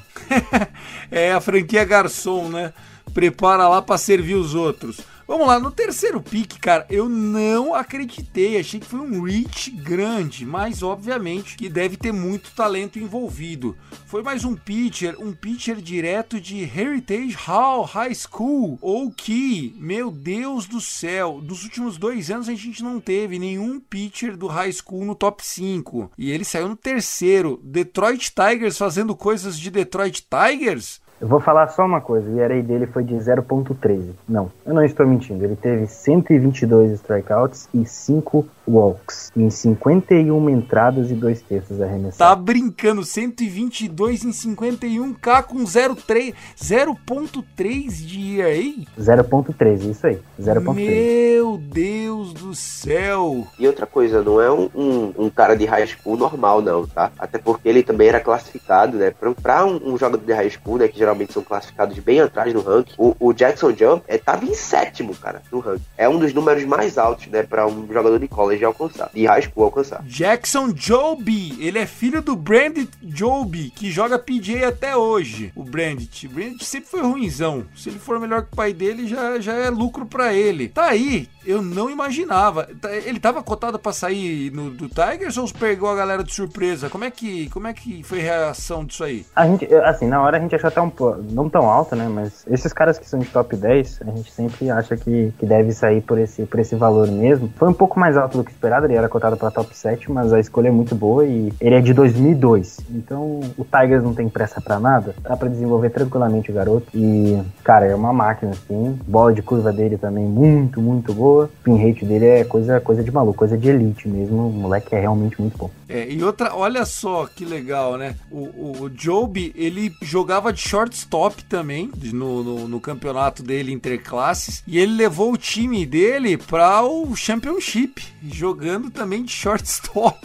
é a franquia garçom, né? Prepara lá para servir os outros. Vamos lá, no terceiro pick, cara, eu não acreditei. Achei que foi um reach grande, mas obviamente que deve ter muito talento envolvido. Foi mais um pitcher, um pitcher direto de Heritage Hall High School, ou que, meu Deus do céu, dos últimos dois anos a gente não teve nenhum pitcher do high school no top 5. E ele saiu no terceiro. Detroit Tigers fazendo coisas de Detroit Tigers? Eu vou falar só uma coisa, o ERA dele foi de 0.13. Não, eu não estou mentindo. Ele teve 122 strikeouts e 5 walks em 51 entradas e dois terços arremessados. Tá brincando, 122 em 51K com 0,3 0.3 de ERA? 0.3, isso aí. 0.3. Meu Deus do céu! E outra coisa, não é um, um, um cara de high school normal, não, tá? Até porque ele também era classificado, né? Pra, pra um, um, jogador de high school, né? Que geralmente são classificados bem atrás no ranking, o, o Jackson Jump é, tava em sétimo, cara, no ranking. É um dos números mais altos, né? Pra um jogador de college alcançar, de high school alcançar. Jackson Joby, ele é filho do Brandit Joby, que joga PJ até hoje. O Brandit. O Brandit sempre foi ruimzão. Se ele for melhor que o pai dele, já, já é lucro para ele. Tá aí, eu não imaginava. Tá, ele tava cotado para sair no, do Tigers ou pegou a galera de surpresa? Como é que, como é que foi a reação disso aí? A gente, assim, na hora a gente achou até um não tão alto, né? Mas esses caras que são de top 10, a gente sempre acha que, que deve sair por esse, por esse valor mesmo. Foi um pouco mais alto do que esperado, ele era cotado para top 7, mas a escolha é muito boa e ele é de 2002. Então o Tigers não tem pressa para nada, dá para desenvolver tranquilamente o garoto. E, cara, é uma máquina, assim. Bola de curva dele também muito, muito boa. Pin rate dele é coisa, coisa de maluco, coisa de elite mesmo. O moleque é realmente muito bom. É, e outra, olha só que legal, né? O, o, Joby, ele jogava de shortstop também no, no, no, campeonato dele interclasses. E ele levou o time dele para o Championship, jogando também de shortstop.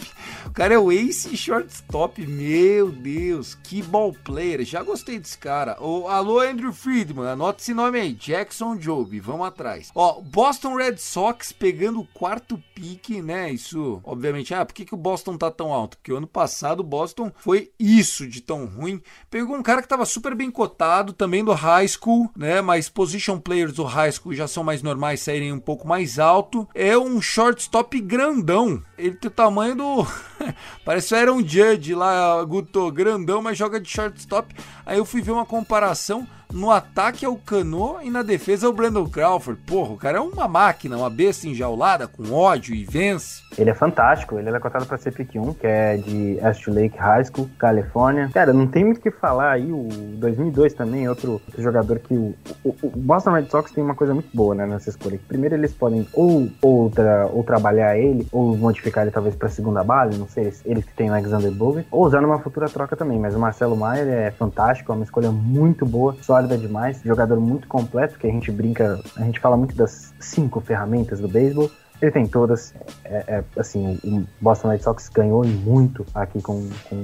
O cara é o ace shortstop. Meu Deus, que ball player. Já gostei desse cara. O, alô, Andrew Friedman, anota esse nome aí. Jackson Joby, vamos atrás. Ó, Boston Red Sox pegando o quarto pique, né? Isso, obviamente, ah, por que, que o Boston tá tão alto? Porque o ano passado o Boston foi isso de tão ruim. Pegou um cara que tava super bem cotado, também do high school, né? Mas position players do high school já são mais normais, saírem um pouco mais alto. É um shortstop grandão. Ele tem o tamanho do. Parece era um Judge lá, Guto, grandão, mas joga de shortstop. Aí eu fui ver uma comparação. No ataque é o Cano e na defesa é o Brandon Crawford. Porra, o cara é uma máquina, uma besta enjaulada, com ódio e vence. Ele é fantástico, ele é cotado pra ser pick 1, que é de Astor Lake High School, Califórnia. Cara, não tem muito o que falar aí, o 2002 também, outro, outro jogador que o, o, o, Boston Red Sox tem uma coisa muito boa, né, nessa escolha. Primeiro eles podem ou, ou, tra, ou trabalhar ele, ou modificar ele talvez pra segunda base, não sei, eles que tem o Alexander Bowie, ou usar numa futura troca também, mas o Marcelo Maier é fantástico, é uma escolha muito boa, sólida demais, jogador muito completo, que a gente brinca, a gente fala muito das cinco ferramentas do beisebol. Ele tem todas. É, é, assim, o Boston Red Sox ganhou muito aqui com, com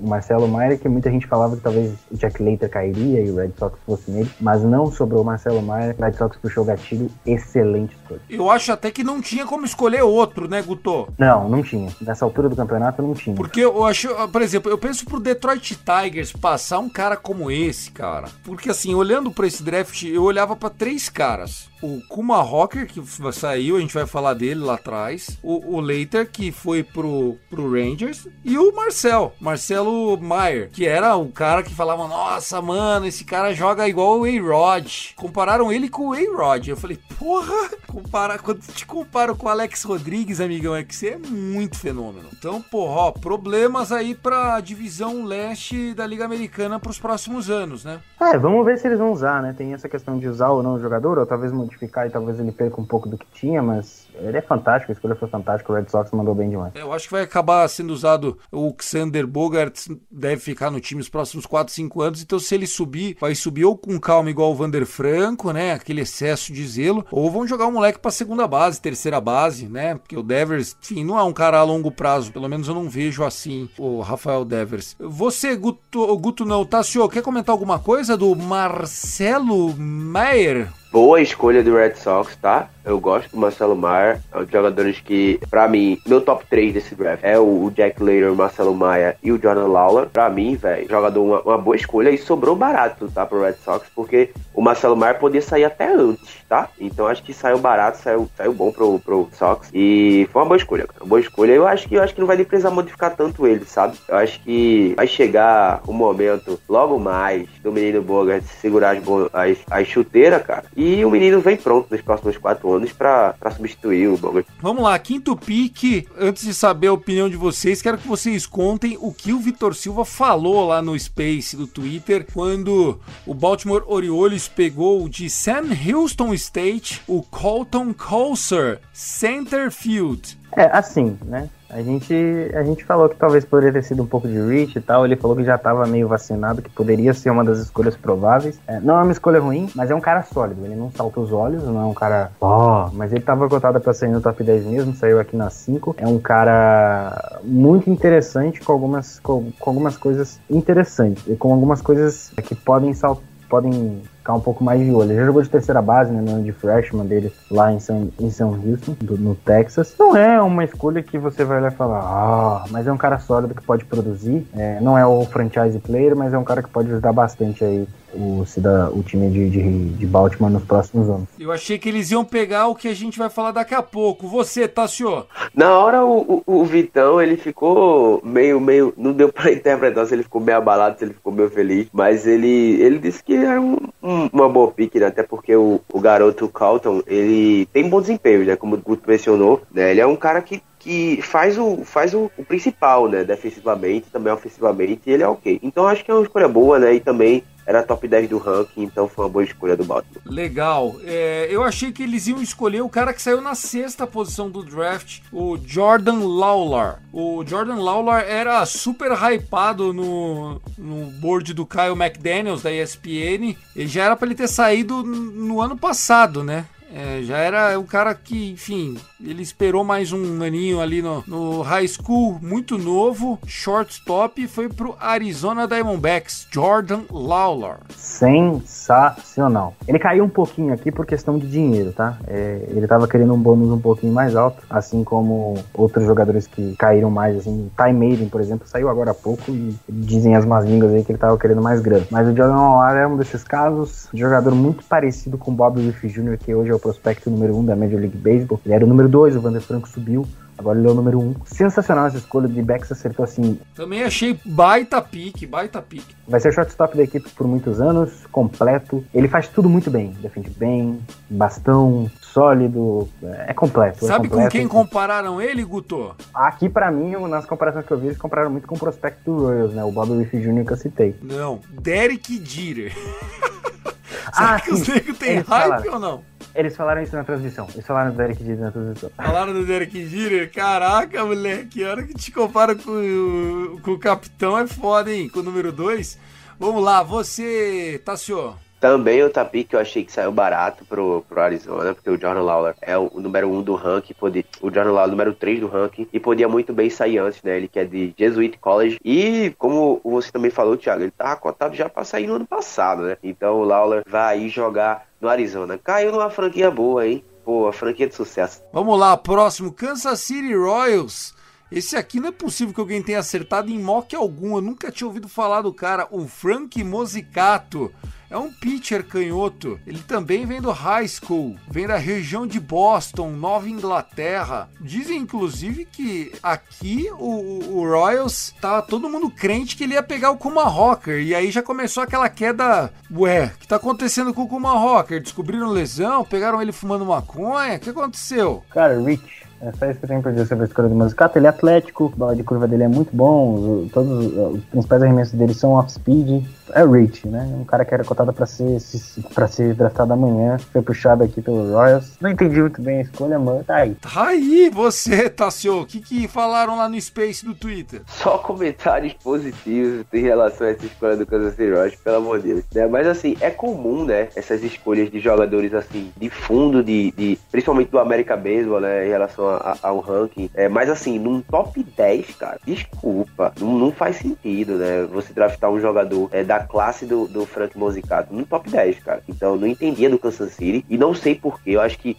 o Marcelo Maia, que muita gente falava que talvez o Jack Leiter cairia e o Red Sox fosse nele, mas não sobrou o Marcelo Maia, o Red Sox puxou o gatilho, excelente escolha. Eu acho até que não tinha como escolher outro, né, Guto? Não, não tinha. Nessa altura do campeonato não tinha. Porque eu acho, por exemplo, eu penso pro Detroit Tigers passar um cara como esse, cara. Porque assim, olhando para esse draft, eu olhava para três caras o Kuma Rocker, que saiu, a gente vai falar dele lá atrás, o, o Leiter, que foi pro, pro Rangers, e o Marcel, Marcelo Maier, que era o cara que falava, nossa, mano, esse cara joga igual o A-Rod. Compararam ele com o A-Rod. Eu falei, porra, compara, quando te comparo com o Alex Rodrigues, amigão, é que você é muito fenômeno. Então, porra, ó, problemas aí pra divisão leste da Liga Americana pros próximos anos, né? É, vamos ver se eles vão usar, né? Tem essa questão de usar ou não o jogador, ou talvez modificar e talvez ele perca um pouco do que tinha, mas ele é fantástico, a escolha foi fantástica, o Red Sox mandou bem demais. Eu acho que vai acabar sendo usado o Xander Bogart, deve ficar no time os próximos 4, 5 anos, então se ele subir, vai subir ou com calma igual o Vander Franco, né, aquele excesso de zelo, ou vão jogar o moleque pra segunda base, terceira base, né, porque o Devers, enfim, não é um cara a longo prazo, pelo menos eu não vejo assim o Rafael Devers. Você, Guto, Guto não, Tassio, quer comentar alguma coisa do Marcelo Meyer? Boa escolha do Red Sox, tá? Eu gosto do Marcelo Maia, é um dos jogadores que, pra mim, meu top 3 desse draft é o Jack Later, o Marcelo Maia e o Jordan Lawler. Pra mim, velho, jogador uma, uma, boa escolha e sobrou barato, tá, pro Red Sox, porque o Marcelo Maia podia sair até antes, tá? Então acho que saiu barato, saiu, saiu bom pro, pro Sox e foi uma boa escolha, cara. Uma boa escolha. Eu acho que eu acho que não vai nem precisar modificar tanto ele, sabe? Eu acho que vai chegar o momento logo mais do menino Bogart segurar as, as, as chuteiras, cara. E o menino vem pronto nos próximos quatro anos para substituir o Bogart. Vamos lá, quinto pique. Antes de saber a opinião de vocês, quero que vocês contem o que o Vitor Silva falou lá no Space do Twitter quando o Baltimore Orioles pegou de Sam Houston State o Colton Coulser Centerfield. É, assim, né? A gente, a gente falou que talvez poderia ter sido um pouco de reach e tal. Ele falou que já estava meio vacinado, que poderia ser uma das escolhas prováveis. É, não é uma escolha ruim, mas é um cara sólido. Ele não salta os olhos, não é um cara. Ó, oh, mas ele estava cotado para sair no top 10 mesmo, saiu aqui na 5. É um cara muito interessante, com algumas, com, com algumas coisas interessantes. E com algumas coisas que podem saltar podem ficar um pouco mais de olho. Ele já jogou de terceira base, né, no ano de freshman dele lá em São, em São Houston, do, no Texas. Não é uma escolha que você vai lá falar, ah, mas é um cara sólido que pode produzir. É, não é o franchise player, mas é um cara que pode ajudar bastante aí o, o time de, de, de, Baltimore nos próximos anos. Eu achei que eles iam pegar o que a gente vai falar daqui a pouco. Você, Tassio? Na hora o, o, o Vitão, ele ficou meio, meio. Não deu pra interpretar se ele ficou meio abalado, se ele ficou meio feliz. Mas ele, ele disse que era um, um, uma boa pique, né? Até porque o, o garoto Calton, ele tem bom desempenho, né? Como o Guto mencionou, né? Ele é um cara que que faz o, faz o, o, principal, né? Defensivamente, também ofensivamente, e ele é ok. Então acho que é uma escolha boa, né? E também era top 10 do ranking, então foi uma boa escolha do Baltimore. Legal. É, eu achei que eles iam escolher o cara que saiu na sexta posição do draft, o Jordan Lawler. O Jordan Lawler era super hypado no, no board do Kyle McDaniels da ESPN. Ele já era para ele ter saído no ano passado, né? É, já era um cara que, enfim, ele esperou mais um aninho ali no, no high school, muito novo, shortstop, e foi pro Arizona Diamondbacks, Jordan Lawler. Sensacional. Ele caiu um pouquinho aqui por questão de dinheiro, tá? É, ele tava querendo um bônus um pouquinho mais alto, assim como outros jogadores que caíram mais, assim, Ty Maiden, por exemplo, saiu agora há pouco e dizem as más línguas aí que ele tava querendo mais grana. Mas o Jordan Lawler é um desses casos, jogador muito parecido com o Bob Wiff Jr., que hoje é o prospecto número 1 um da Major League Baseball. Ele era o número 2, o Vander Franco subiu. Agora ele é o número 1. Um. Sensacional essa escolha de Bex acertou assim. Também achei baita pique, baita pique. Vai ser shortstop da equipe por muitos anos, completo. Ele faz tudo muito bem. Defende bem, bastão, sólido, é completo. É Sabe é completo. com quem compararam ele, Guto? Aqui, para mim, nas comparações que eu vi, eles compararam muito com o prospecto do Royals, né? O Bob Wiff Jr. que eu citei. Não, Derek Jeter. Será ah, que sim. os negros têm hype falaram. ou não? Eles falaram isso na transmissão. Eles falaram do Derek Jeter na transmissão. Falaram do Derek Jeter? Caraca, moleque. A hora que te compara com, o, com o capitão é foda, hein? Com o número 2. Vamos lá, você, Tassio. Também o Tapi que eu achei que saiu barato pro, pro Arizona, porque o Jordan Lawler é o, número 1 um do ranking, pode, o Jordan Lawler é o número 3 do ranking, e podia muito bem sair antes, né? Ele que é de Jesuit College. E como você também falou, Thiago, ele tava cotado já pra sair no ano passado, né? Então o Lawler vai jogar no Arizona. Caiu numa franquia boa, hein? Pô, a franquia de sucesso. Vamos lá, próximo, Kansas City Royals. Esse aqui não é possível que alguém tenha acertado em mock algum. Eu nunca tinha ouvido falar do cara, o Frank Mosicato. É um pitcher canhoto. Ele também vem do high school, vem da região de Boston, Nova Inglaterra. Dizem inclusive que aqui o, o Royals tava todo mundo crente que ele ia pegar o Kuma Rocker. E aí já começou aquela queda. Ué, o que tá acontecendo com o Kuma Rocker? Descobriram lesão? Pegaram ele fumando maconha? O que aconteceu? Cara, Rich, é só isso que eu tenho pra dizer sobre a escolha do Musicato. Ele é atlético, a bola de curva dele é muito bom, todos os principais arremessos dele são off-speed. É Rich, né? Um cara que era cotado pra ser, pra ser draftado amanhã, foi puxado aqui pelo Royals. Não entendi muito bem a escolha, mas tá aí. Tá aí, você, Tassio. O que, que falaram lá no Space do Twitter? Só comentários positivos em relação a essa escolha do Kansas City Royals, pelo amor de Deus. Né? Mas assim, é comum, né? Essas escolhas de jogadores assim, de fundo, de, de principalmente do América Baseball, né? Em relação ao ranking. É, mas assim, num top 10, cara, desculpa, não, não faz sentido, né? Você draftar um jogador é, da classe do, do Frank Mosicato no top 10, cara. Então não entendia do Kansas City e não sei porquê. Eu acho que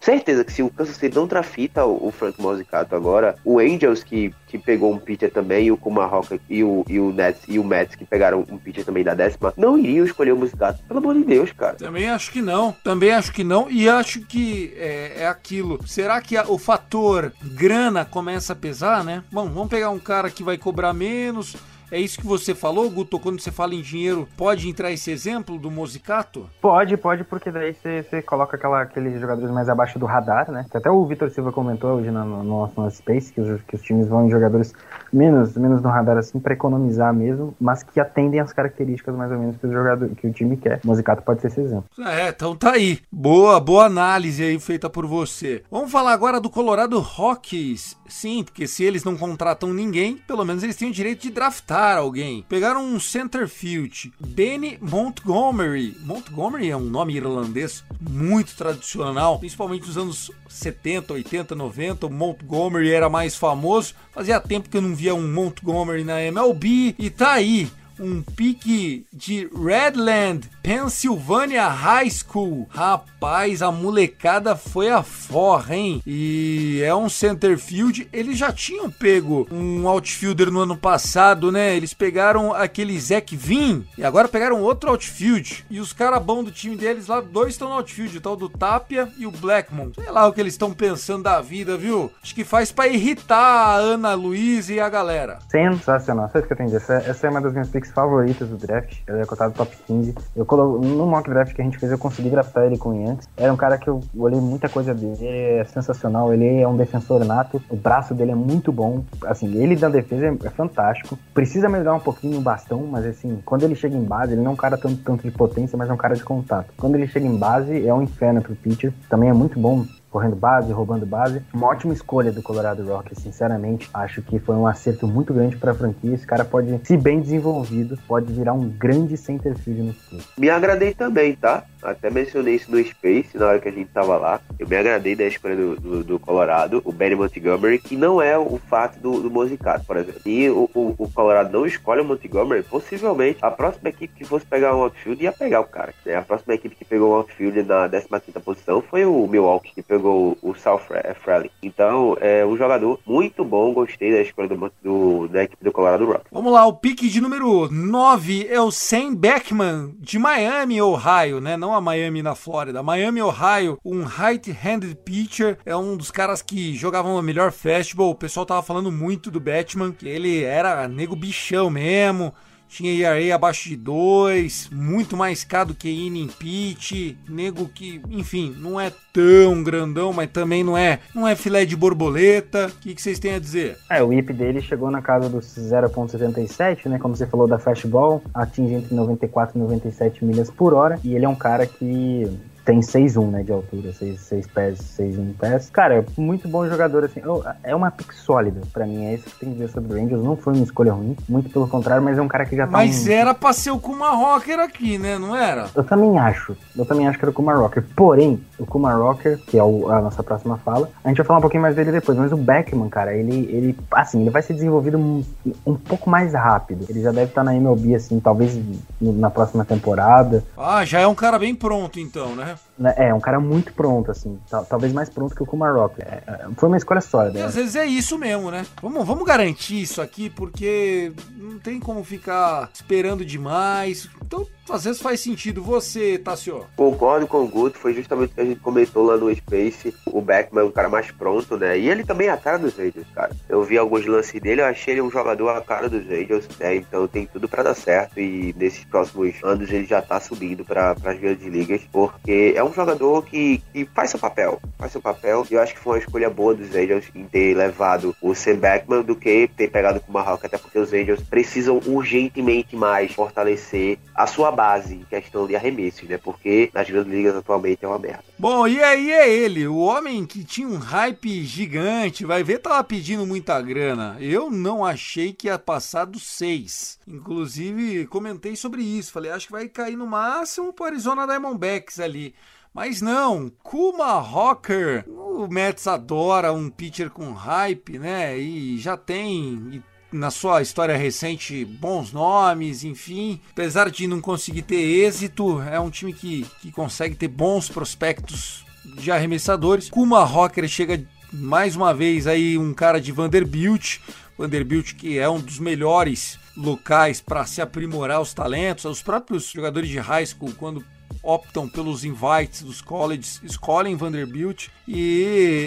certeza que se o Kansas City não trafita o, o Frank Mosicato agora, o Angels que, que pegou um pitcher também, e o Kumaroka e o, e o Nets e o Mets que pegaram um pitcher também da décima, não iriam escolher o Mosicato. Pelo amor de Deus, cara. Também acho que não. Também acho que não. E acho que é, é aquilo. Será que a, o fator grana começa a pesar, né? Bom, vamos pegar um cara que vai cobrar menos É isso que você falou, Guto? Quando você fala em dinheiro, pode entrar esse exemplo do Mosicato? Pode, pode, porque daí você, coloca aquela, aqueles jogadores mais abaixo do radar, né? Que até o Vitor Silva comentou hoje no, no nosso no Space que os, que os times vão em jogadores menos, menos no radar assim para economizar mesmo, mas que atendem às características mais ou menos que o jogador que o time quer. O Mosicato pode ser esse exemplo. É, então tá aí. Boa, boa análise aí feita por você. Vamos falar agora do Colorado Rockies. Sim, porque se eles não contratam ninguém, pelo menos eles têm o direito de draftar alguém. Pegaram um center field, Benny Montgomery. Montgomery é um nome irlandês muito tradicional, principalmente nos anos 70, 80, 90. O Montgomery era mais famoso. Fazia tempo que eu não via um Montgomery na MLB e tá aí um pique de Redland, Pennsylvania High School. Rapaz, a molecada foi a forra, hein? E é um center field. Eles já tinham pego um outfielder no ano passado, né? Eles pegaram aquele Zach Vin e agora pegaram outro outfield. E os caras bons do time deles lá, dois estão no outfield, o tal do Tapia e o Blackmon. Sei lá o que eles estão pensando da vida, viu? Acho que faz para irritar a Ana Luiz e a galera. Sensacional. Sabe o que eu? Essa, essa é uma das minhas picks favoritas do draft. Ele é cotado top 15. Eu colo... No mock draft que a gente fez, eu consegui draftar ele com o Yankees. Era um cara que eu olhei muita coisa dele. Ele é sensacional. Ele é um defensor nato. O braço dele é muito bom. Assim, ele da defesa é, fantástico. Precisa melhorar um pouquinho no bastão, mas assim, quando ele chega em base, ele não é um cara tanto, tanto de potência, mas é um cara de contato. Quando ele chega em base, é um inferno pro pitcher. Também é muito bom correndo base, roubando base. Uma ótima escolha do Colorado Rockies, sinceramente. Acho que foi um acerto muito grande para a franquia. Esse cara pode, se bem desenvolvido, pode virar um grande center field no futuro. Me agradei também, tá? Até mencionei isso no Space na hora que a gente tava lá. Eu me agradei da escolha do, do, do Colorado, o Benny Montgomery, que não é o fato do, do Mosicato, por exemplo. E o, o, o, Colorado não escolhe o Montgomery, possivelmente a próxima equipe que fosse pegar um outfield ia pegar o cara. Né? A próxima equipe que pegou o outfield na 15 posição foi o Milwaukee, que pegou o South Frelly. Então, é um jogador muito bom, gostei da escolha do, do, da equipe do Colorado Rock. Vamos lá, o pique de número 9 é o Sam Beckman, de Miami, Ohio, né? Não a Miami na Flórida. Miami, Ohio, um right-handed pitcher, é um dos caras que jogavam a melhor fastball. O pessoal tava falando muito do Batman, que ele era nego bichão mesmo tinha ERA abaixo de 2, muito mais caro que inning pitch, nego que, enfim, não é tão grandão, mas também não é, não é filé de borboleta. O que, que vocês têm a dizer? É, o IP dele chegou na casa dos 0.77, né, como você falou da fastball, atinge entre 94 e 97 milhas por hora, e ele é um cara que tem 6'1, né, de altura, 6, 6 pés, 6'1 pés. Cara, é muito bom jogador, assim, é uma pick sólida, pra mim, é isso que tem que ver sobre o Rangers, não foi uma escolha ruim, muito pelo contrário, mas é um cara que já tá... Mas um... era pra ser o Kuma Rocker aqui, né, não era? Eu também acho, eu também acho que era o Kuma Rocker, porém, o Kuma Rocker, que é o, a nossa próxima fala, a gente vai falar um pouquinho mais dele depois, mas o Beckman, cara, ele, ele assim, ele vai ser desenvolvido um, um pouco mais rápido, ele já deve estar tá na MLB, assim, talvez na próxima temporada. Ah, já é um cara bem pronto, então, né? Né, é, um cara muito pronto, assim. Talvez mais pronto que o Kumar Rock. É, é, foi uma escolha sólida. E né? às vezes é isso mesmo, né? Vamos, vamos garantir isso aqui, porque não tem como ficar esperando demais. Então, às vezes faz sentido. Você, Tassio? Concordo com o Guto, foi justamente o que a gente comentou lá no Space. O Beckman é um cara mais pronto, né? E ele também é a cara dos Angels, cara. Eu vi alguns lances dele, eu achei ele um jogador a cara dos Angels, né? Então tem tudo para dar certo. E nesses próximos anos ele já tá subindo para as grandes ligas, porque é um jogador que, que faz seu papel. Faz seu papel. E eu acho que foi uma escolha boa dos Angels em ter levado o Sam Beckman do que ter pegado com o Marroca, até porque os Angels precisam urgentemente mais fortalecer a sua base em questão de arremessos, né? Porque nas grandes ligas atualmente é uma merda. Bom, e aí é ele, o homem que tinha um hype gigante, vai ver, tava pedindo muita grana. Eu não achei que ia passar dos seis. Inclusive, comentei sobre isso. Falei, acho que vai cair no máximo pro Arizona Diamondbacks ali. Mas não, Kuma Rocker, o Mets adora um pitcher com hype, né? E já tem na sua história recente bons nomes, enfim. Apesar de não conseguir ter êxito, é um time que, que consegue ter bons prospectos de arremessadores. Kuma Rocker chega mais uma vez aí um cara de Vanderbilt, Vanderbilt que é um dos melhores locais para se aprimorar os talentos. Os próprios jogadores de high school, quando optam pelos invites dos colleges, escolhem Vanderbilt e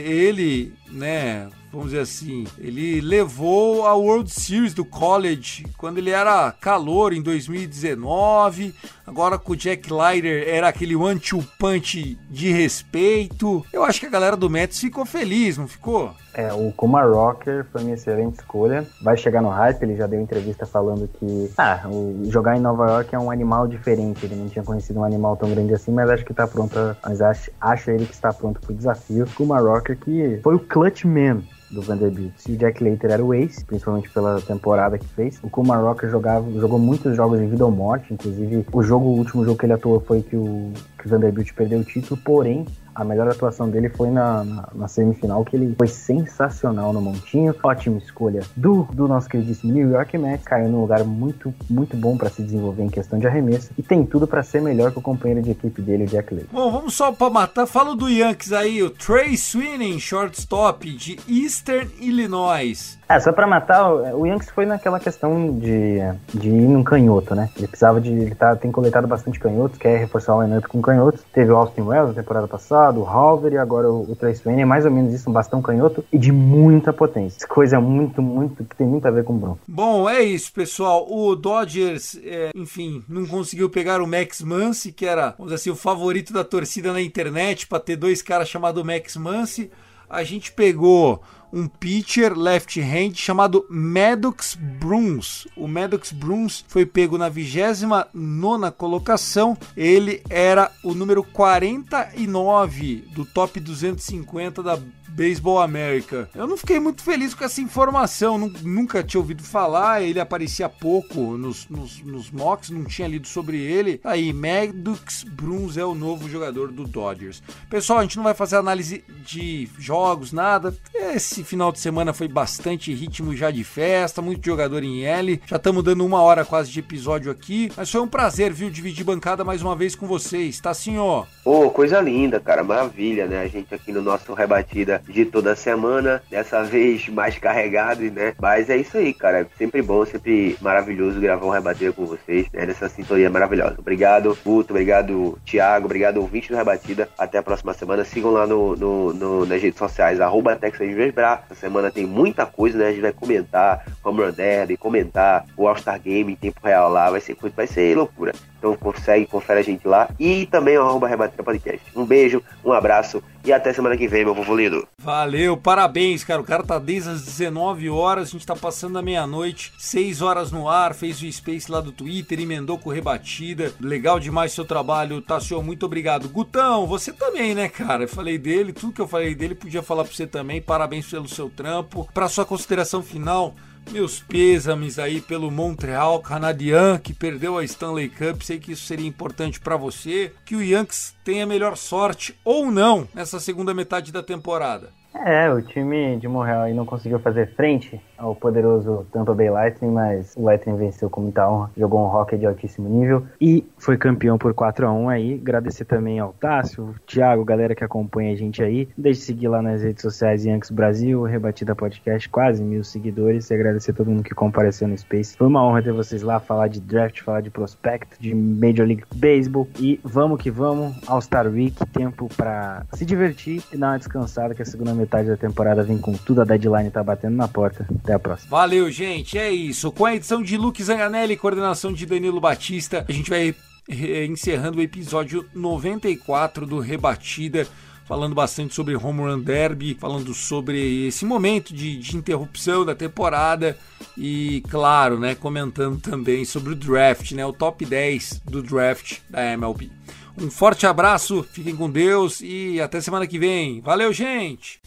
ele, né, vamos dizer assim. Ele levou a World Series do college quando ele era calor em 2019. Agora com o Jack Leiter era aquele one-two punch de respeito. Eu acho que a galera do Mets ficou feliz, não ficou? É, o Kumar Rocker foi uma excelente escolha. Vai chegar no hype, ele já deu entrevista falando que ah, jogar em Nova York é um animal diferente. Ele não tinha conhecido um animal tão grande assim, mas acho que tá pronto. Mas acha, acha ele que está pronto pro desafio. Kumar Rocker que foi o clutch man do Vanderbilt. Se o Jack Leiter era o ace, principalmente pela temporada que fez, o Kumar Rocker jogava, jogou muitos jogos de vida ou morte, inclusive o jogo, o último jogo que ele atuou foi que o, que o Vanderbilt perdeu o título, porém a melhor atuação dele foi na, na, na, semifinal, que ele foi sensacional no montinho. Ótima escolha do, do nosso queridíssimo New York Mets. Caiu num lugar muito, muito bom para se desenvolver em questão de arremesso. E tem tudo para ser melhor que o companheiro de equipe dele, o Jack Leigh. Bom, vamos só para matar. Fala do Yankees aí, o Trey Sweeney, shortstop de Eastern Illinois. É, só pra matar, o Yankees foi naquela questão de, de ir num canhoto, né? Ele precisava de. Ele tá, tem coletado bastante canhotos, quer reforçar o lineup com canhotos. Teve o Austin Wells na temporada passada, o Halver e agora o, o Trace Wayne. É mais ou menos isso, um bastão canhoto e de muita potência. Coisa muito, muito, que tem muito a ver com o Bronco. Bom, é isso, pessoal. O Dodgers, é, enfim, não conseguiu pegar o Max Muncy, que era, vamos dizer assim, o favorito da torcida na internet, para ter dois caras chamados Max Muncy. A gente pegou um pitcher left-hand chamado Maddox Bruns. O Maddox Bruns foi pego na 29 colocação. Ele era o número 49 do top 250 da Baseball América. Eu não fiquei muito feliz com essa informação, nunca tinha ouvido falar, ele aparecia pouco nos, nos, nos mocks, não tinha lido sobre ele. Aí, Maddox Bruns é o novo jogador do Dodgers. Pessoal, a gente não vai fazer análise de jogos, nada. Esse final de semana foi bastante ritmo já de festa, muito jogador em L. Já estamos dando uma hora quase de episódio aqui, mas foi um prazer, viu, dividir bancada mais uma vez com vocês, tá, senhor? Pô, coisa linda, cara, maravilha, né? A gente aqui no nosso Rebatida de toda semana, dessa vez mais carregado, né? Mas é isso aí, cara. Sempre bom, sempre maravilhoso gravar um rebater com vocês, né? Nessa sintonia maravilhosa. Obrigado, Guto, obrigado, Thiago, obrigado, ouvinte do Rebatida. Até a próxima semana. Sigam lá no, no, no nas redes sociais, arroba Texas Essa semana tem muita coisa, né? A gente vai comentar Home Run Derby, comentar o All-Star Game em tempo real lá. Vai ser, vai ser loucura. Então consegue, confere a gente lá. E também o arroba Rebater Podcast. Um beijo, um abraço e até semana que vem, meu povo lindo. Valeu, parabéns, cara. O cara tá desde as 19 horas, a gente tá passando a meia-noite, 6 horas no ar, fez o Space lá do Twitter, emendou com rebatida. Legal demais seu trabalho, Tassio, muito obrigado. Gutão, você também, né, cara? Eu falei dele, tudo que eu falei dele podia falar pra você também. Parabéns pelo seu trampo. Pra sua consideração final, meus pêsames aí pelo Montreal Canadien que perdeu a Stanley Cup. Sei que isso seria importante para você. Que o Yankees tenha melhor sorte ou não nessa segunda metade da temporada. É, o time de Montreal aí não conseguiu fazer frente ao poderoso Tampa Bay Lightning, mas o Lightning venceu com muita honra, jogou um hockey de altíssimo nível e foi campeão por 4 a 1 aí. Agradecer também ao Tássio, Thiago, galera que acompanha a gente aí. Deixe de seguir lá nas redes sociais Yankees Brasil, Rebatida Podcast, quase mil seguidores. E agradecer a todo mundo que compareceu no Space. Foi uma honra ter vocês lá, falar de draft, falar de prospect, de Major League Baseball. E vamos que vamos, All-Star Week, tempo para se divertir e dar uma descansada, que a segunda metade da temporada vem com tudo, a deadline tá batendo na porta. Até a próxima. Valeu, gente. É isso. Com a edição de Luke Zanganelli, coordenação de Danilo Batista, a gente vai encerrando o episódio 94 do Rebatida falando bastante sobre Home Run Derby, falando sobre esse momento de, de, interrupção da temporada e, claro, né, comentando também sobre o draft, né, o top 10 do draft da MLB. Um forte abraço, fiquem com Deus e até semana que vem. Valeu, gente!